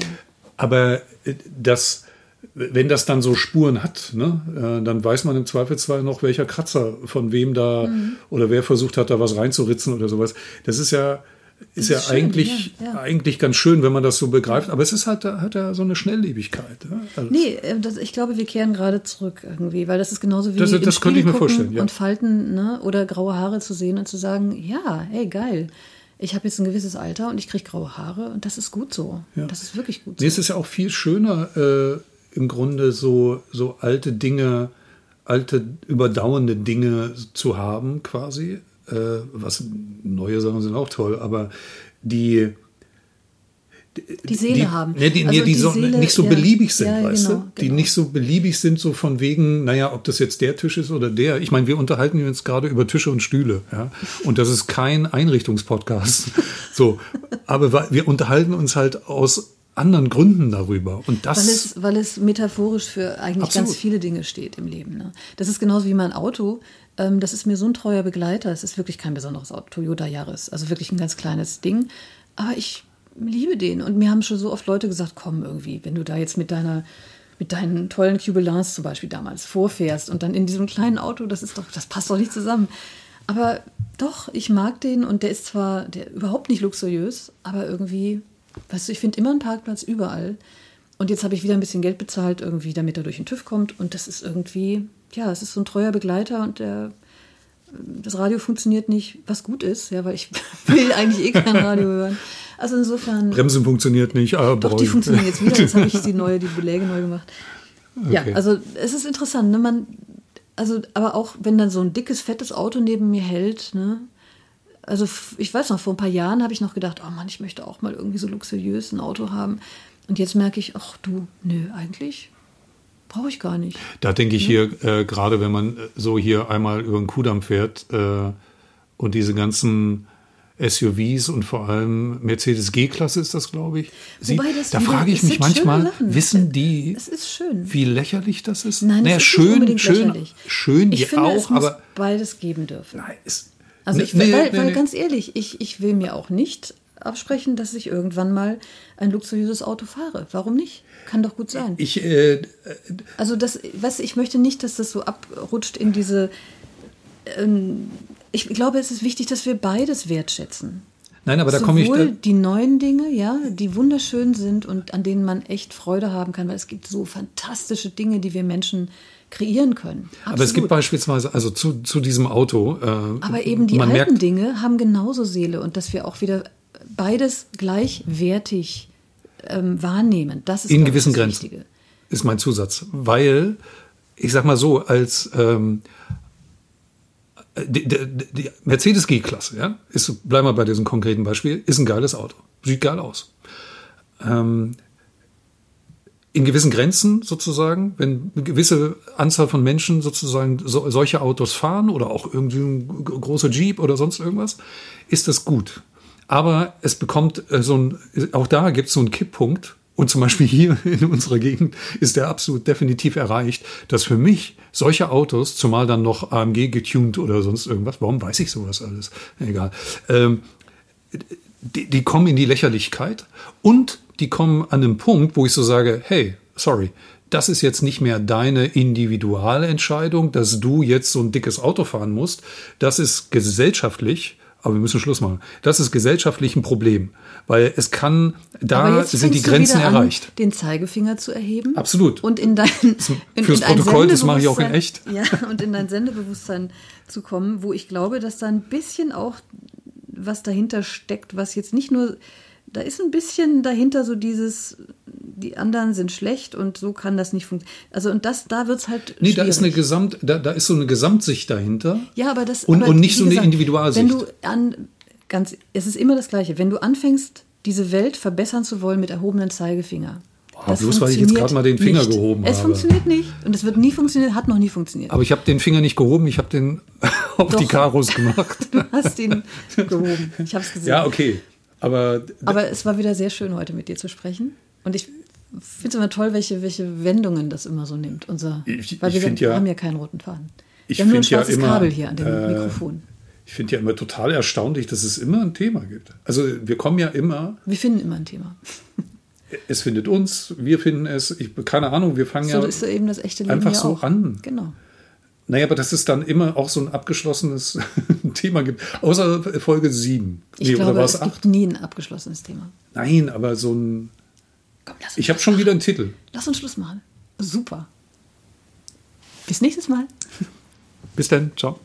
[SPEAKER 2] aber äh, das, wenn das dann so Spuren hat, ne, äh, dann weiß man im Zweifelsfall noch, welcher Kratzer von wem da
[SPEAKER 1] Mhm.
[SPEAKER 2] oder wer versucht hat, da was reinzuritzen oder sowas. Das ist ja, ist ja
[SPEAKER 1] ist schön,
[SPEAKER 2] eigentlich,
[SPEAKER 1] ja, ja.
[SPEAKER 2] eigentlich ganz schön, wenn man das so begreift. Aber es ist halt, hat ja so eine Schnelllebigkeit. Ne? Also,
[SPEAKER 1] Nee, äh, das, ich glaube, wir kehren gerade zurück irgendwie, weil das ist genauso wie
[SPEAKER 2] Das-
[SPEAKER 1] im
[SPEAKER 2] das könnte ich mir vorstellen, ja.
[SPEAKER 1] und Falten ne, oder graue Haare zu sehen und zu sagen, ja, hey, geil, ich habe jetzt ein gewisses Alter und ich kriege graue Haare und das ist gut so.
[SPEAKER 2] Ja.
[SPEAKER 1] Das ist wirklich gut so.
[SPEAKER 2] Nee, es ist ja auch viel schöner, äh, im Grunde so, so alte Dinge, alte, überdauernde Dinge zu haben, quasi. Äh, was neue Sachen sind auch toll, aber die.
[SPEAKER 1] die Seele
[SPEAKER 2] die,
[SPEAKER 1] haben.
[SPEAKER 2] Ne, die,
[SPEAKER 1] Also
[SPEAKER 2] die,
[SPEAKER 1] die
[SPEAKER 2] so,
[SPEAKER 1] Seele,
[SPEAKER 2] nicht so
[SPEAKER 1] ja.
[SPEAKER 2] beliebig sind,
[SPEAKER 1] Ja,
[SPEAKER 2] weißt
[SPEAKER 1] genau,
[SPEAKER 2] du? Die
[SPEAKER 1] genau.
[SPEAKER 2] nicht so beliebig sind, so von wegen, naja, ob das jetzt der Tisch ist oder der. Ich meine, wir unterhalten uns gerade über Tische und Stühle, ja. Und das ist kein Einrichtungspodcast. (laughs) so. Aber wir unterhalten uns halt aus anderen Gründen darüber. Und das.
[SPEAKER 1] Weil es, weil es metaphorisch für eigentlich
[SPEAKER 2] Absolut.
[SPEAKER 1] ganz viele Dinge steht im Leben. Ne? Das ist genauso wie mein Auto. Ähm, das ist mir so ein treuer Begleiter. Es ist wirklich kein besonderes Auto. Toyota Yaris. Also wirklich ein ganz kleines Ding. Aber ich liebe den. Und mir haben schon so oft Leute gesagt, komm irgendwie, wenn du da jetzt mit deiner mit deinen tollen Cubelins zum Beispiel damals vorfährst und dann in diesem kleinen Auto, das ist doch, das passt doch nicht zusammen. Aber doch, ich mag den und der ist zwar der, überhaupt nicht luxuriös, aber irgendwie, weißt du, ich finde immer einen Parkplatz überall. Und jetzt habe ich wieder ein bisschen Geld bezahlt, irgendwie, damit er durch den TÜV kommt. Und das ist irgendwie, ja, es ist so ein treuer Begleiter und der, das Radio funktioniert nicht, was gut ist, ja, weil ich (laughs) will eigentlich eh kein Radio hören. Also insofern.
[SPEAKER 2] Bremsen funktioniert nicht. Aber
[SPEAKER 1] Doch, die funktionieren jetzt wieder. Jetzt habe ich die neue, die (laughs) Beläge neu gemacht. Ja,
[SPEAKER 2] Okay.
[SPEAKER 1] also es ist interessant, ne? Man, also, aber auch wenn dann so ein dickes, fettes Auto neben mir hält, ne? Also ich weiß noch, vor ein paar Jahren habe ich noch gedacht, oh Mann, ich möchte auch mal irgendwie so luxuriös ein Auto haben. Und jetzt merke ich, ach du, nö, eigentlich brauche ich gar nicht.
[SPEAKER 2] Da denke ich hier, äh, gerade wenn man äh, so hier einmal über den Kudamm fährt äh, und diese ganzen SUVs und vor allem Mercedes G-Klasse ist das, glaube ich. sieht,
[SPEAKER 1] Wobei das
[SPEAKER 2] da frage ich
[SPEAKER 1] es
[SPEAKER 2] mich manchmal, wissen die,
[SPEAKER 1] Es ist schön.
[SPEAKER 2] wie lächerlich das ist?
[SPEAKER 1] Nein,
[SPEAKER 2] naja,
[SPEAKER 1] das ist
[SPEAKER 2] schön,
[SPEAKER 1] nicht
[SPEAKER 2] schön,
[SPEAKER 1] lächerlich.
[SPEAKER 2] schön,
[SPEAKER 1] ich finde, es
[SPEAKER 2] auch,
[SPEAKER 1] muss
[SPEAKER 2] aber
[SPEAKER 1] beides geben dürfen.
[SPEAKER 2] nein, ist,
[SPEAKER 1] Also ich,
[SPEAKER 2] nee,
[SPEAKER 1] weil,
[SPEAKER 2] nee,
[SPEAKER 1] weil
[SPEAKER 2] nee.
[SPEAKER 1] ganz ehrlich, ich, ich will mir auch nicht absprechen, dass ich irgendwann mal ein luxuriöses Auto fahre. Warum nicht? Kann doch gut sein.
[SPEAKER 2] ich, äh,
[SPEAKER 1] Also das, du, ich möchte nicht, dass das so abrutscht in diese. Ähm, ich glaube, es ist wichtig, dass wir beides wertschätzen.
[SPEAKER 2] nein, aber da komme ich,
[SPEAKER 1] Sowohl die neuen Dinge, ja, die wunderschön sind und an denen man echt Freude haben kann, weil es gibt so fantastische Dinge, die wir Menschen kreieren können.
[SPEAKER 2] aber es gibt
[SPEAKER 1] Absolut.
[SPEAKER 2] beispielsweise, also zu, zu diesem Auto. Äh,
[SPEAKER 1] Aber eben die alten
[SPEAKER 2] merkt,
[SPEAKER 1] Dinge haben genauso Seele und dass wir auch wieder beides gleichwertig ähm, wahrnehmen. Das ist
[SPEAKER 2] in gewissen
[SPEAKER 1] das
[SPEAKER 2] Grenzen.
[SPEAKER 1] Wichtige.
[SPEAKER 2] Ist mein Zusatz. Weil, ich sag mal so, als ähm, die, die, die Mercedes G-Klasse, ja, ist, bleiben wir bei diesem konkreten Beispiel, ist ein geiles Auto. Sieht geil aus. Ähm, in gewissen Grenzen sozusagen, wenn eine gewisse Anzahl von Menschen sozusagen so, solche Autos fahren oder auch irgendwie ein großer Jeep oder sonst irgendwas, ist das gut. Aber es bekommt äh, so ein, auch da gibt es so einen Kipppunkt. Und zum Beispiel hier (laughs) in unserer Gegend ist der absolut definitiv erreicht, dass für mich solche Autos, zumal dann noch AMG getuned oder sonst irgendwas, warum weiß ich sowas alles? Egal. Ähm, die, die kommen in die Lächerlichkeit und die kommen an einen Punkt, wo ich so sage, hey, sorry, das ist jetzt nicht mehr deine individuelle Entscheidung, dass du jetzt so ein dickes Auto fahren musst. Das ist gesellschaftlich, aber wir müssen Schluss machen. Das ist gesellschaftlich ein Problem, weil es kann, da sind die Grenzen
[SPEAKER 1] wieder an,
[SPEAKER 2] erreicht.
[SPEAKER 1] den Zeigefinger zu erheben.
[SPEAKER 2] Absolut.
[SPEAKER 1] Und in dein (laughs) in,
[SPEAKER 2] Fürs
[SPEAKER 1] in
[SPEAKER 2] Protokoll, das mache ich auch in echt. (laughs)
[SPEAKER 1] Ja, und in dein Sendebewusstsein zu kommen, wo ich glaube, dass da ein bisschen auch was dahinter steckt, was jetzt nicht nur da ist ein bisschen dahinter so dieses, die anderen sind schlecht und so kann das nicht funktionieren. Also und das, da wird's halt
[SPEAKER 2] Nee, da ist eine
[SPEAKER 1] schwierig.
[SPEAKER 2] Gesamt, da, da ist so eine Gesamtsicht dahinter.
[SPEAKER 1] Ja, aber das
[SPEAKER 2] Und-
[SPEAKER 1] aber
[SPEAKER 2] und nicht so eine
[SPEAKER 1] gesagt,
[SPEAKER 2] Individualsicht.
[SPEAKER 1] Wenn du an ganz, es ist immer das Gleiche. Wenn du anfängst, diese Welt verbessern zu wollen mit erhobenen Zeigefinger.
[SPEAKER 2] Boah, bloß weil ich jetzt gerade mal den Finger
[SPEAKER 1] nicht.
[SPEAKER 2] gehoben
[SPEAKER 1] es
[SPEAKER 2] habe.
[SPEAKER 1] funktioniert nicht und es wird nie funktionieren, hat noch nie funktioniert.
[SPEAKER 2] Aber ich habe den Finger nicht gehoben, ich habe den (laughs) auf die
[SPEAKER 1] Doch.
[SPEAKER 2] Karos gemacht. (laughs)
[SPEAKER 1] du hast ihn (laughs) gehoben. Ich habe es gesehen.
[SPEAKER 2] ja, okay. Aber
[SPEAKER 1] Aber es war wieder sehr schön, heute mit dir zu sprechen. Und ich finde es immer toll, welche, welche Wendungen das immer so nimmt. Unser,
[SPEAKER 2] Ich-
[SPEAKER 1] weil
[SPEAKER 2] ich
[SPEAKER 1] wir
[SPEAKER 2] ja-
[SPEAKER 1] haben ja keinen roten Faden.
[SPEAKER 2] ich
[SPEAKER 1] wir haben nur ein
[SPEAKER 2] find ja
[SPEAKER 1] schwarzes
[SPEAKER 2] immer,
[SPEAKER 1] Kabel hier an dem
[SPEAKER 2] äh,
[SPEAKER 1] Mikrofon.
[SPEAKER 2] Ich finde ja immer total erstaunlich, dass es immer ein Thema gibt. Also wir kommen ja immer.
[SPEAKER 1] Wir finden immer ein Thema. (laughs)
[SPEAKER 2] Es findet uns, wir finden es. Ich, keine Ahnung, wir fangen
[SPEAKER 1] so
[SPEAKER 2] ja
[SPEAKER 1] ist eben das echte Leben
[SPEAKER 2] einfach so
[SPEAKER 1] auch.
[SPEAKER 2] an.
[SPEAKER 1] Genau.
[SPEAKER 2] Naja, aber dass es dann immer auch so ein abgeschlossenes (laughs) Thema gibt. Außer Folge 7.
[SPEAKER 1] Ich glaube, es gibt nie ein abgeschlossenes Thema.
[SPEAKER 2] Nein, aber so ein.
[SPEAKER 1] Komm, lass uns
[SPEAKER 2] Ich habe schon wieder einen Titel.
[SPEAKER 1] Lass uns Schluss machen. Super. Bis nächstes Mal.
[SPEAKER 2] Bis dann. Ciao.